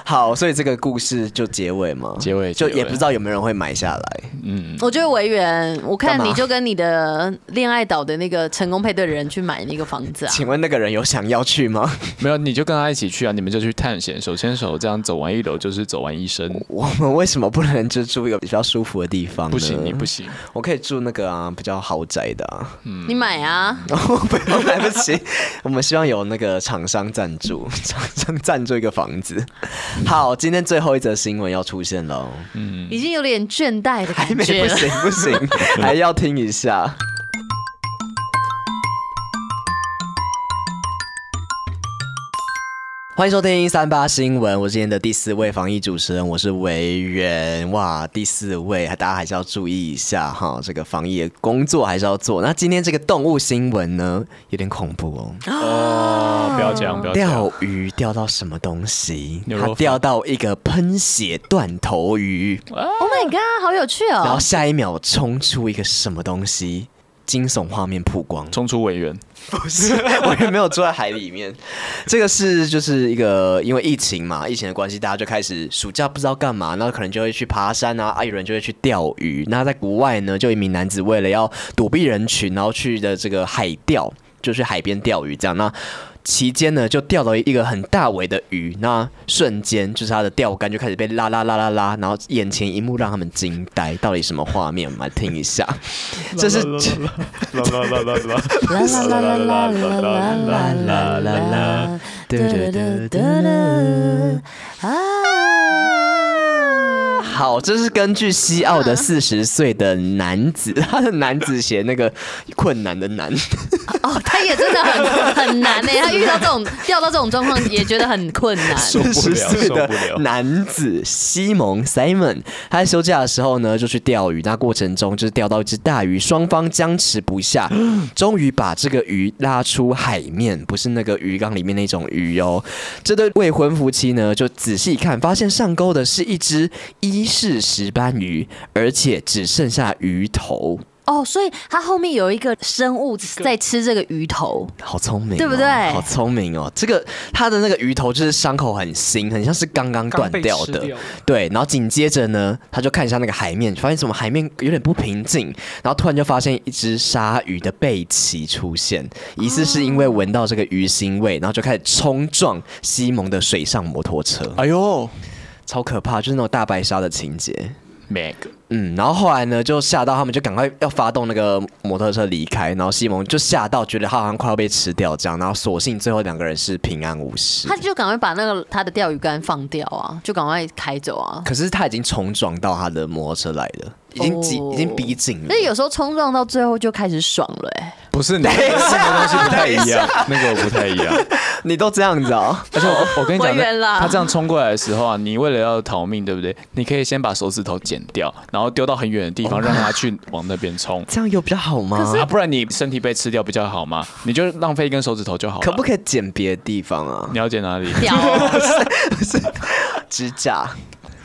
好，所以这个故事就结尾嘛，结尾就也不知道有没有人会买下来。嗯，我觉得维园，我看你就跟你的恋爱岛的那个成功配对的人去买那个房子啊。*laughs* 请问那个人有想要去吗？*laughs* 没有，你就跟他一起去啊，你们就去探险，手牵手这样走完一楼就是走完一生。我们为什么不能就住一个比较舒服的地方？不行，你不行，我可以住那个啊，比较豪宅的啊。嗯，你买啊？不用，来不起。我们希望有那个厂商赞助，厂商赞助一个房子。*laughs* 好，今天最后一则新闻要出现了。嗯，已经有点倦怠的感觉了。不行不行，*laughs* *laughs* 还要听一下。欢迎收听三八新闻，我是今天的第四位防疫主持人，我是维园。哇，第四位，大家还是要注意一下哈，这个防疫的工作还是要做。那今天这个动物新闻呢，有点恐怖哦。哦，不要讲，不要讲。钓鱼钓到什么东西？它钓到一个喷血断头鱼。Oh my god，好有趣哦！然后下一秒冲出一个什么东西？惊悚画面曝光，冲出维园。不是，*laughs* 我也没有住在海里面。这个是就是一个因为疫情嘛，疫情的关系，大家就开始暑假不知道干嘛，然后可能就会去爬山啊，啊有人就会去钓鱼。那在国外呢，就一名男子为了要躲避人群，然后去的这个海钓，就去海边钓鱼这样。那期间呢，就钓到一个很大尾的鱼，那瞬间就是他的钓竿就开始被拉拉拉拉拉，然后眼前一幕让他们惊呆，到底什么画面？我们来听一下，*laughs* 这是。啦啦啦啦啦啦啦啦啦啦啦啦啦，对对对对啊。好，这是根据西澳的四十岁的男子，*laughs* 他的男子写那个困难的难。哦，他也真的很很难呢。他遇到这种钓到这种状况也觉得很困难。四十岁的男子西蒙 Simon，他在休假的时候呢，就去钓鱼。那过程中就是钓到一只大鱼，双方僵持不下，*gasps* 终于把这个鱼拉出海面，不是那个鱼缸里面那种鱼哦。这对未婚夫妻呢，就仔细看，发现上钩的是一只一。是石斑鱼，而且只剩下鱼头哦，所以它后面有一个生物在吃这个鱼头，好聪明哦，对不对？好聪明哦，这个它的那个鱼头就是伤口很新，很像是刚刚断掉的，对。然后紧接着呢，他就看一下那个海面，发现怎么海面有点不平静，然后突然就发现一只鲨鱼的背鳍出现，疑似是因为闻到这个鱼腥味，然后就开始冲撞西蒙的水上摩托车。哎呦！超可怕，就是那种大白鲨的情节。Meg，嗯，然后后来呢，就吓到他们，就赶快要发动那个摩托车离开。然后西蒙就吓到，觉得他好像快要被吃掉这样。然后所幸最后两个人是平安无事。他就赶快把那个他的钓鱼竿放掉啊，就赶快开走啊。可是他已经冲撞到他的摩托车来了。已经挤，已经逼近了。那有时候冲撞到最后就开始爽了，哎，不是，你，什么东西不太一样，*laughs* 那个不太一样。*laughs* 你都这样子啊？而且我我跟你讲，他这样冲过来的时候啊，你为了要逃命，对不对？你可以先把手指头剪掉，然后丢到很远的地方，让他去往那边冲。这样有比较好吗？啊，不然你身体被吃掉比较好吗？你就浪费一根手指头就好了。可不可以剪别的地方啊？你要剪哪里？*laughs* 不是指甲。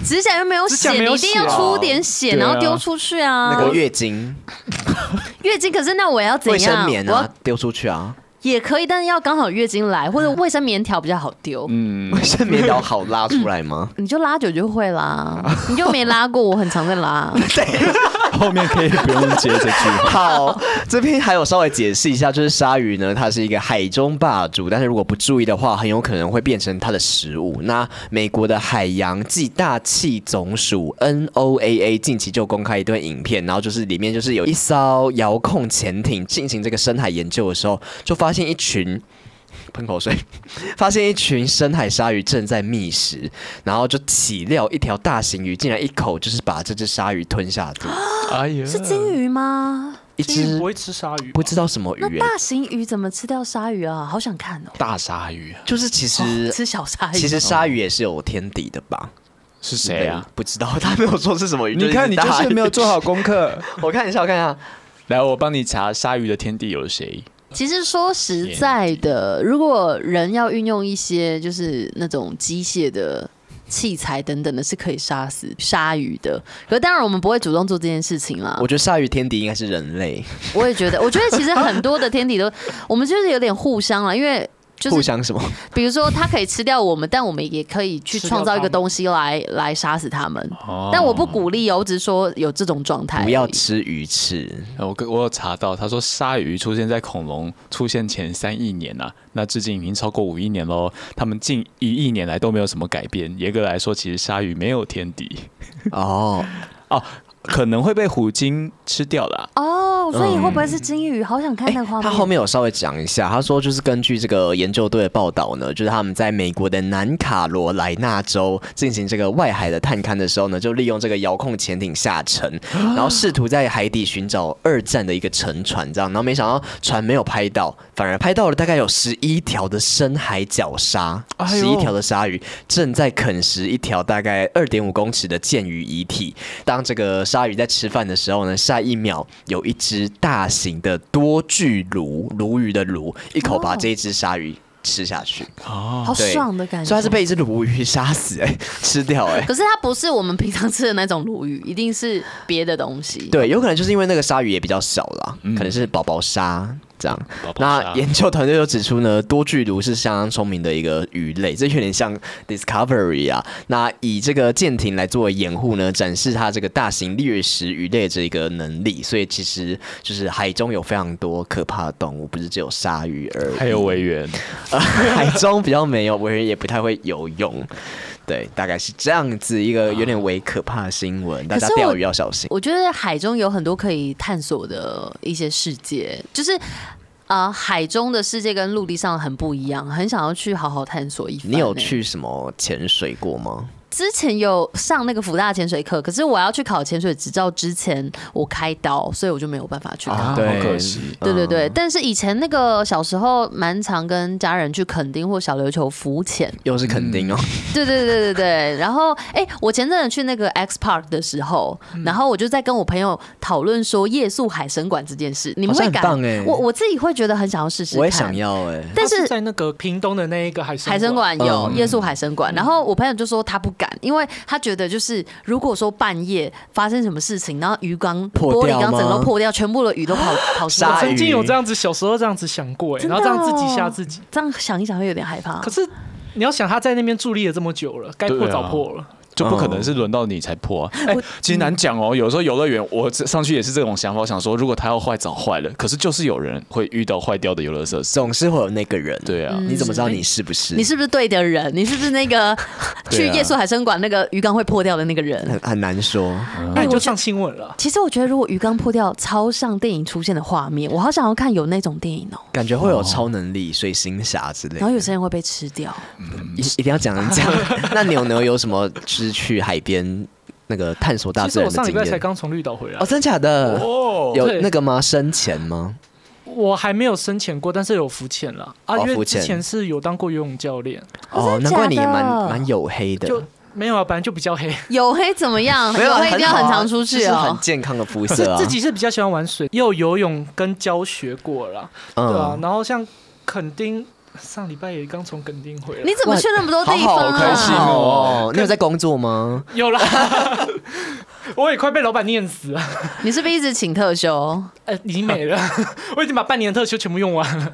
指甲又没有血，你一定要出点血，然后丢出去啊！那个月经，月经，可是那我要怎样？卫生棉啊，丢出去啊，也可以，但是要刚好月经来，或者卫生棉条比较好丢。嗯，*laughs* 卫生棉条好拉出来吗？你就拉久就会啦，你就没拉过，我很常在拉。*laughs* 后面可以不用接这句。*laughs* 好，这边还有稍微解释一下，就是鲨鱼呢，它是一个海中霸主，但是如果不注意的话，很有可能会变成它的食物。那美国的海洋暨大气总署 NOAA 近期就公开一段影片，然后就是里面就是有一艘遥控潜艇进行这个深海研究的时候，就发现一群。喷口水，*laughs* 发现一群深海鲨鱼正在觅食，然后就岂料一条大型鱼竟然一口就是把这只鲨鱼吞下肚。*gasps* 哎呀，是金鱼吗？一只不会吃鲨鱼，不知道什么鱼。那大型鱼怎么吃掉鲨鱼啊？好想看哦。大鲨鱼就是其实、哦、吃小鲨鱼，其实鲨鱼也是有天敌的吧？是谁啊？不知道，他没有说是什么鱼。你看，你就是没有做好功课。*laughs* 我看一下，我看一下。来，我帮你查鲨鱼的天敌有谁。其实说实在的，如果人要运用一些就是那种机械的器材等等的，是可以杀死鲨鱼的。可是当然我们不会主动做这件事情啦。我觉得鲨鱼天敌应该是人类。*laughs* 我也觉得，我觉得其实很多的天敌都，我们就是有点互相了，因为。就是互相什么？比如说，它可以吃掉我们，但我们也可以去创造一个东西来来杀死他们。但我不鼓励哦，我只是说有这种状态。不要吃鱼翅。我我有查到，他说鲨鱼出现在恐龙出现前三亿年啊，那至今已经超过五亿年喽。他们近一亿年来都没有什么改变。严格来说，其实鲨鱼没有天敌。哦 *laughs* 哦。可能会被虎鲸吃掉的哦，oh, 所以会不会是金鱼？嗯、好想看那画面。他后面有稍微讲一下，他说就是根据这个研究队的报道呢，就是他们在美国的南卡罗来纳州进行这个外海的探勘的时候呢，就利用这个遥控潜艇下沉，*gasps* 然后试图在海底寻找二战的一个沉船，这样，然后没想到船没有拍到，反而拍到了大概有十一条的深海角鲨，十一条的鲨鱼正在啃食一条大概二点五公尺的剑鱼遗体。当这个鲨鱼在吃饭的时候呢，下一秒有一只大型的多巨鲈，鲈鱼的鲈，一口把这一只鲨鱼吃下去。哦，好爽的感觉。所以它是被一只鲈鱼杀死，哎，吃掉，哎。可是它不是我们平常吃的那种鲈鱼，一定是别的东西。对，有可能就是因为那个鲨鱼也比较小啦，嗯、可能是宝宝鲨。这样，那研究团队又指出呢，多巨毒是相当聪明的一个鱼类，这有点像 Discovery 啊。那以这个舰艇来作为掩护呢，展示它这个大型掠食鱼类的这个能力。所以其实就是海中有非常多可怕的动物，不是只有鲨鱼而已。还有维园，*laughs* 海中比较没有，维园也不太会游泳。对，大概是这样子一个有点微可怕的新闻，大家钓鱼要小心。我觉得海中有很多可以探索的一些世界，就是啊、呃，海中的世界跟陆地上很不一样，很想要去好好探索一番。你有去什么潜水过吗？之前有上那个福大潜水课，可是我要去考潜水执照之前，我开刀，所以我就没有办法去考。啊、对，好可惜。对对对，嗯、但是以前那个小时候蛮常跟家人去垦丁或小琉球浮潜，又是垦丁哦。*laughs* 对对对对对。然后，哎、欸，我前阵子去那个 X Park 的时候，然后我就在跟我朋友讨论说夜宿海神馆这件事。你们会敢？欸、我我自己会觉得很想要试试。我也想要哎、欸。但是在那个屏东的那一个海参海参馆有夜宿海神馆，然后我朋友就说他不敢。因为他觉得，就是如果说半夜发生什么事情，然后鱼缸玻璃缸整个破掉，全部的鱼都跑 *gasps* 跑出来。曾经有这样子，小时候这样子想过，哎，然后这样自己吓自己。这样想一想会有点害怕。可是你要想，他在那边伫立了这么久了，该破早破了。就不可能是轮到你才破啊！哎，其实难讲哦。有时候游乐园，我上去也是这种想法，我想说如果它要坏，早坏了。可是就是有人会遇到坏掉的游乐设施，总是会有那个人。对啊，你怎么知道你是不是？你是不是对的人？你是不是那个去夜宿海参馆那个鱼缸会破掉的那个人？很很难说。哎，就上新闻了。其实我觉得，如果鱼缸破掉，超像电影出现的画面，我好想要看有那种电影哦。感觉会有超能力、水行侠之类的。然后有些人会被吃掉。一一定要讲这样。*laughs* 那牛牛有什么是去海边？那个探索大自然的经验。其实我上礼拜才刚从绿岛回来。哦，真假的？哦，有那个吗？深潜吗？我还没有深潜过，但是有浮潜了啊。因为之前是有当过游泳教练。哦，难怪你蛮蛮黝黑的。就没有啊，本来就比较黑。黝黑怎么样？*laughs* 黝黑一定要很常出去啊。很健康的肤色。*laughs* 自己是比较喜欢玩水，也有游泳跟教学过了，对啊。然后像垦丁。上礼拜也刚从垦丁回来，你怎么去那么多地方啊？好开心哦！*laughs* 你有在工作吗？有啦，*laughs* 我也快被老板念死了。你是不是一直请特休？呃，已经没了，*laughs* 我已经把半年的特休全部用完了。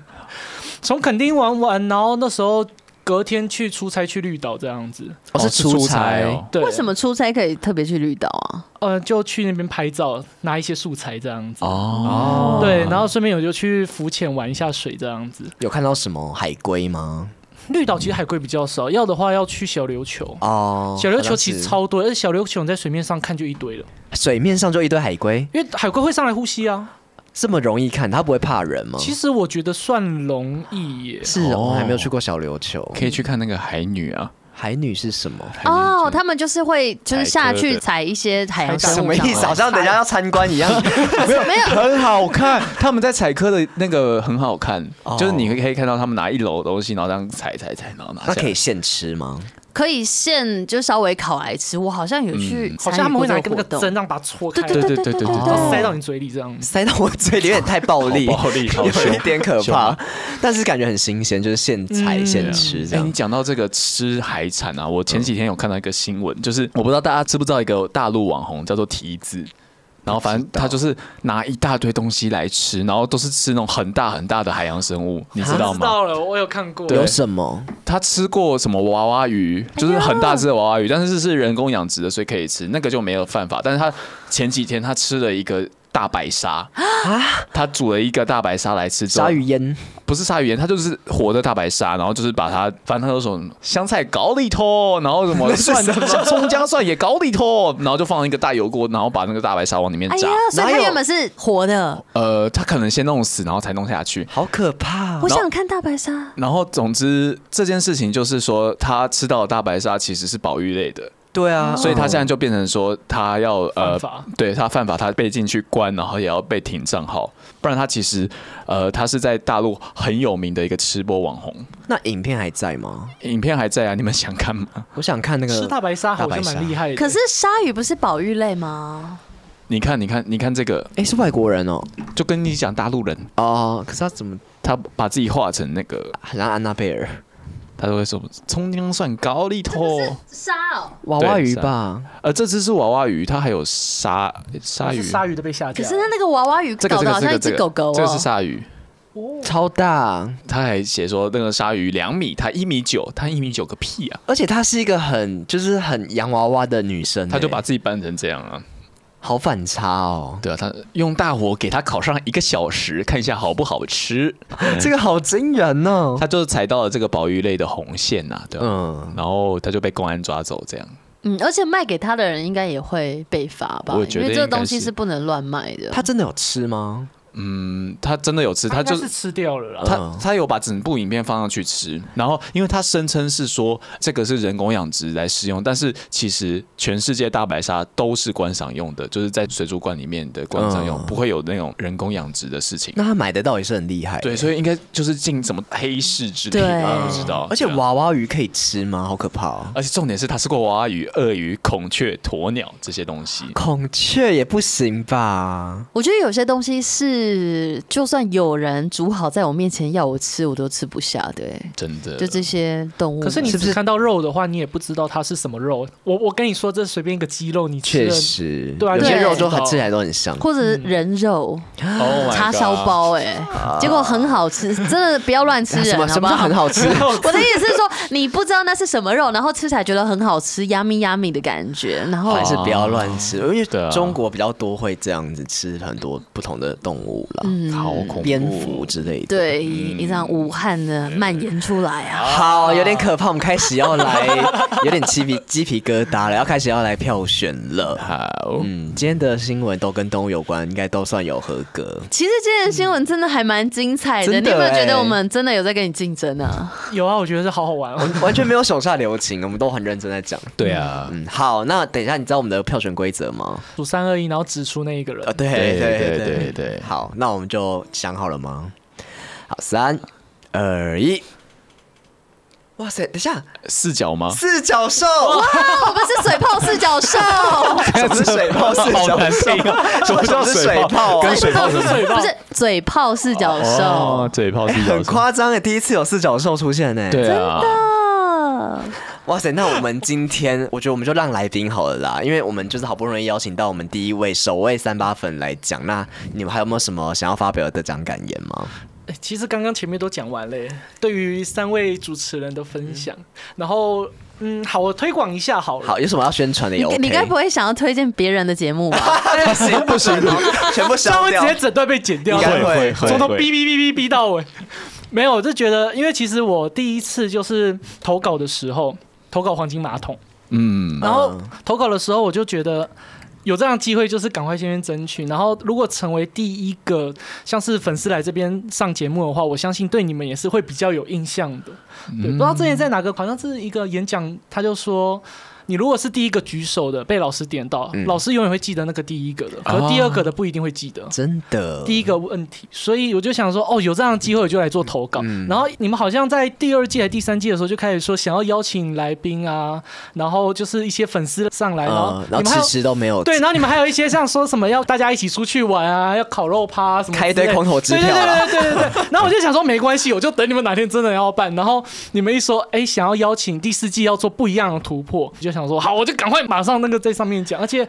从垦丁玩完，然后那时候。隔天去出差去绿岛这样子，哦，是出差哦。对，为什么出差可以特别去绿岛啊？呃，就去那边拍照，拿一些素材这样子。哦，对，然后顺便有就去浮潜玩一下水这样子。有看到什么海龟吗？绿岛其实海龟比较少，要的话要去小琉球。哦，小琉球其实超多，而且小琉球你在水面上看就一堆了。水面上就一堆海龟，因为海龟会上来呼吸啊。这么容易看，它不会怕人吗？其实我觉得算容易耶。是哦，我还没有去过小琉球，可以去看那个海女啊。海女是什么？哦，他们就是会就是下去采一些海洋生物，什么意思？好像人家要参观一样。没有没有，很好看。他们在采科的那个很好看，就是你可以看到他们拿一篓东西，然后这样采采采，然后拿。那可以现吃吗？可以现就稍微烤来吃，我好像有去，好像他们会拿那个针让把它戳开，对对对对对对，塞到你嘴里这样，塞到我嘴里有点太暴力，暴力，有一点可怕，但是感觉很新鲜，就是现采现吃这样。你讲到这个吃海产啊，我前几天有看到一个新闻，就是我不知道大家知不知道一个大陆网红叫做提子。然后反正他就是拿一大堆东西来吃，然后都是吃那种很大很大的海洋生物，你知道吗？知道了，我有看过。有什么？他吃过什么娃娃鱼，就是很大只的娃娃鱼，但是是人工养殖的，所以可以吃，那个就没有犯法。但是他前几天他吃了一个。大白鲨啊！他煮了一个大白鲨来吃，鲨鱼烟不是鲨鱼烟，他就是活的大白鲨，然后就是把它，*laughs* 反正他有什么香菜搞里头，然后什么 *laughs* 蒜葱姜蒜也搞里头，然后就放一个大油锅，然后把那个大白鲨往里面炸。哎、所以它原本是活的。呃，他可能先弄死，然后才弄下去。好可怕！我想看大白鲨。然后总之这件事情就是说，他吃到的大白鲨其实是保育类的。对啊，所以他现在就变成说，他要呃，法对他犯法，他被进去关，然后也要被停账号，不然他其实呃，他是在大陆很有名的一个吃播网红。那影片还在吗？影片还在啊，你们想看吗？我想看那个吃大白鲨，好像蛮厉害的。可是鲨鱼不是保育类吗？你看，你看，你看这个，哎、欸，是外国人哦，就跟你讲大陆人哦。可是他怎么，他把自己画成那个很像安娜贝尔。他都会说葱姜蒜高丽头鲨哦，娃娃鱼吧？呃，这只是娃娃鱼，它还有鲨鲨鱼，鲨鱼都被吓掉。可是它那个娃娃鱼搞得好像一只狗狗，这个是鲨鱼，超大。他还写说那个鲨鱼两米，他一米九，他一米九个屁啊！而且她是一个很就是很洋娃娃的女生，她就把自己扮成这样啊。好反差哦！对啊，他用大火给他烤上一个小时，看一下好不好吃。*laughs* 这个好惊人哦！他就踩到了这个保育类的红线呐、啊，对嗯，然后他就被公安抓走，这样。嗯，而且卖给他的人应该也会被罚吧？我觉得因为这个东西是不能乱卖的。他真的有吃吗？嗯，他真的有吃，他就是吃掉了啦。他他有把整部影片放上去吃，然后因为他声称是说这个是人工养殖来食用，但是其实全世界大白鲨都是观赏用的，就是在水族馆里面的观赏用，不会有那种人工养殖的事情。那他买得到也是很厉害，对，所以应该就是进什么黑市之类的，不知道。而且娃娃鱼可以吃吗？好可怕哦！而且重点是他吃过娃娃鱼、鳄鱼、孔雀、鸵鸟这些东西，孔雀也不行吧？我觉得有些东西是就。就算有人煮好在我面前要我吃，我都吃不下。对，真的。就这些动物，可是你只看到肉的话，你也不知道它是什么肉。我我跟你说，这随便一个鸡肉，你确实，对啊，有些肉就很吃起来都很香，或者人肉、嗯、叉烧包、欸，哎、oh，结果很好吃，真的不要乱吃人，好不好？很好吃。我的意思是说，你不知道那是什么肉，然后吃起来觉得很好吃，yummy yummy 的感觉，然后还是不要乱吃，因为中国比较多会这样子吃很多不同的动物了。嗯，好。蝙蝠之类的，对，一张武汉的蔓延出来啊，好，有点可怕。我们开始要来，有点鸡皮鸡皮疙瘩了，要开始要来票选了。好，嗯，今天的新闻都跟动物有关，应该都算有合格。其实今天的新闻真的还蛮精彩的，你有没有觉得我们真的有在跟你竞争啊？有啊，我觉得是好好玩，完全没有手下留情，我们都很认真在讲。对啊，嗯，好，那等一下，你知道我们的票选规则吗？数三二一，然后指出那一个人。啊，对对对对对，好，那我们就想好了吗？好，三二一，哇塞！等一下，四角吗？四角兽！哇，我们 *laughs* 是水泡四角兽。什么是水泡四角兽？什么叫水泡？跟水泡是水泡？不是嘴炮四角兽，嘴炮四角兽很夸张哎，第一次有四角兽出现呢。对啊，真的。哇塞！那我们今天，*laughs* 我觉得我们就让来宾好了啦，因为我们就是好不容易邀请到我们第一位首位三八粉来讲。那你们还有没有什么想要发表的得奖感言吗？其实刚刚前面都讲完了，对于三位主持人的分享，嗯、然后嗯，好，我推广一下好了。好，有什么要宣传的有、OK？你该不会想要推荐别人的节目吧？不 *laughs* 行不行，*laughs* 全部消掉，会直接整段被剪掉，会会从头哔哔哔哔哔到尾。没有，我就觉得，因为其实我第一次就是投稿的时候，投稿黄金马桶，嗯，然后投稿的时候我就觉得。有这样的机会，就是赶快先去争取。然后，如果成为第一个像是粉丝来这边上节目的话，我相信对你们也是会比较有印象的。对，不知道之前在哪个，好像是一个演讲，他就说。你如果是第一个举手的，被老师点到，嗯、老师永远会记得那个第一个的，可是第二个的不一定会记得。哦、真的，第一个问题，所以我就想说，哦，有这样的机会，我就来做投稿。嗯、然后你们好像在第二季还是第三季的时候就开始说想要邀请来宾啊，然后就是一些粉丝上来，然后你们迟迟都没有。对，然后你们还有一些像说什么要大家一起出去玩啊，要烤肉趴、啊、什么，开一堆空头支票、啊。对对对对对对。然后我就想说没关系，我就等你们哪天真的要办。然后你们一说，哎，想要邀请第四季要做不一样的突破，就想说好，我就赶快。马上那个在上面讲，而且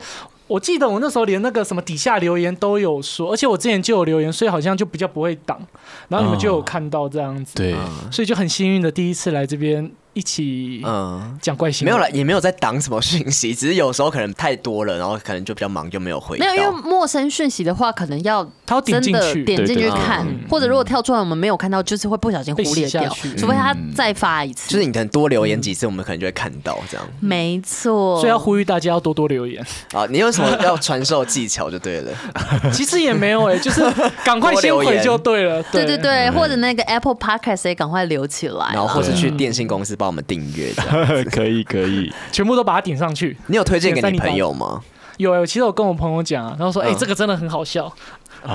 我记得我那时候连那个什么底下留言都有说，而且我之前就有留言，所以好像就比较不会挡，然后你们就有看到这样子，对，所以就很幸运的第一次来这边。一起嗯讲怪新闻，没有了，也没有在挡什么讯息，只是有时候可能太多了，然后可能就比较忙，就没有回。没有，因为陌生讯息的话，可能要真的点进去看，或者如果跳出来我们没有看到，就是会不小心忽略掉，除非他再发一次。就是你可能多留言几次，我们可能就会看到这样。没错，所以要呼吁大家要多多留言啊！你有什么要传授技巧就对了。*laughs* 其实也没有哎，*laughs* 就是赶快先回就对了。对对对，或者那个 Apple Podcast 也赶快留起来，然后或者去电信公司帮我们订阅。*laughs* 可以可以，全部都把它点上去。你有推荐给你朋友吗？有哎，其实我跟我朋友讲，啊然后说，哎，这个真的很好笑。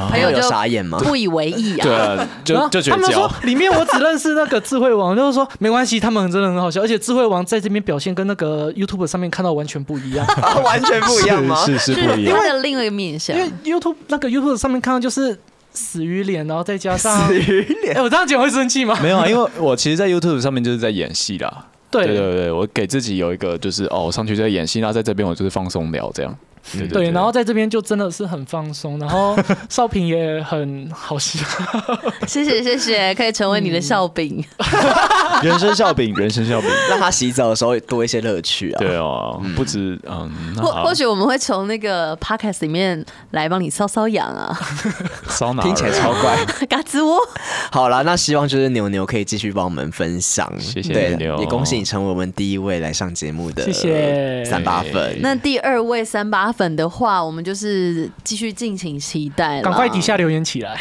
朋友就傻眼吗？不以为意啊。对啊，就 *laughs* 就觉得。他们说里面我只认识那个智慧王，就是说没关系，他们真的很好笑，而且智慧王在这边表现跟那个 YouTube 上面看到完全不一样，*laughs* 完全不一样吗？是是不一样。因为另外一个面向，因为 YouTube 那个 YouTube 上面看到就是死鱼脸，然后再加上 *laughs* 死鱼脸。哎，我这样讲会生气吗？没有啊，因为我其实，在 YouTube 上面就是在演戏啦。对对对，我给自己有一个就是哦，我上去在演戏，然后在这边我就是放松聊这样。对，对，对，对，然后在这边就真的是很放松，然后 *laughs* 少平也很好笑。*laughs* 谢谢谢谢，可以成为你的笑柄，*laughs* 人生笑柄，人生笑柄，让他洗澡的时候多一些乐趣啊。对哦，不止嗯，或或许我们会从那个 podcast 里面来帮你搔搔痒啊，搔哪？听起来超怪，嘎吱窝。好了，那希望就是牛牛可以继续帮我们分享，谢谢牛牛，也恭喜你成为我们第一位来上节目的，谢谢三八粉。那第二位三八粉的话，我们就是继续敬请期待，赶快底下留言起来。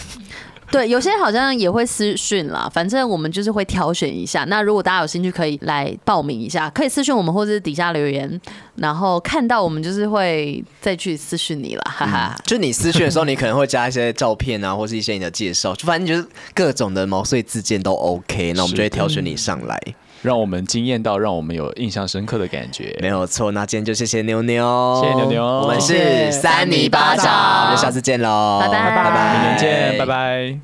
对，有些好像也会私讯啦，反正我们就是会挑选一下。那如果大家有兴趣，可以来报名一下，可以私讯我们，或者是底下留言，然后看到我们就是会再去私讯你了，哈哈、嗯。就你私讯的时候，你可能会加一些照片啊，或是一些你的介绍，就反正就是各种的毛遂自荐都 OK，那我们就会挑选你上来。让我们惊艳到，让我们有印象深刻的感觉。没有错，那今天就谢谢妞妞，谢谢妞妞，我们是三尼巴掌，我们下次见喽，拜拜。拜拜，明年见，拜拜。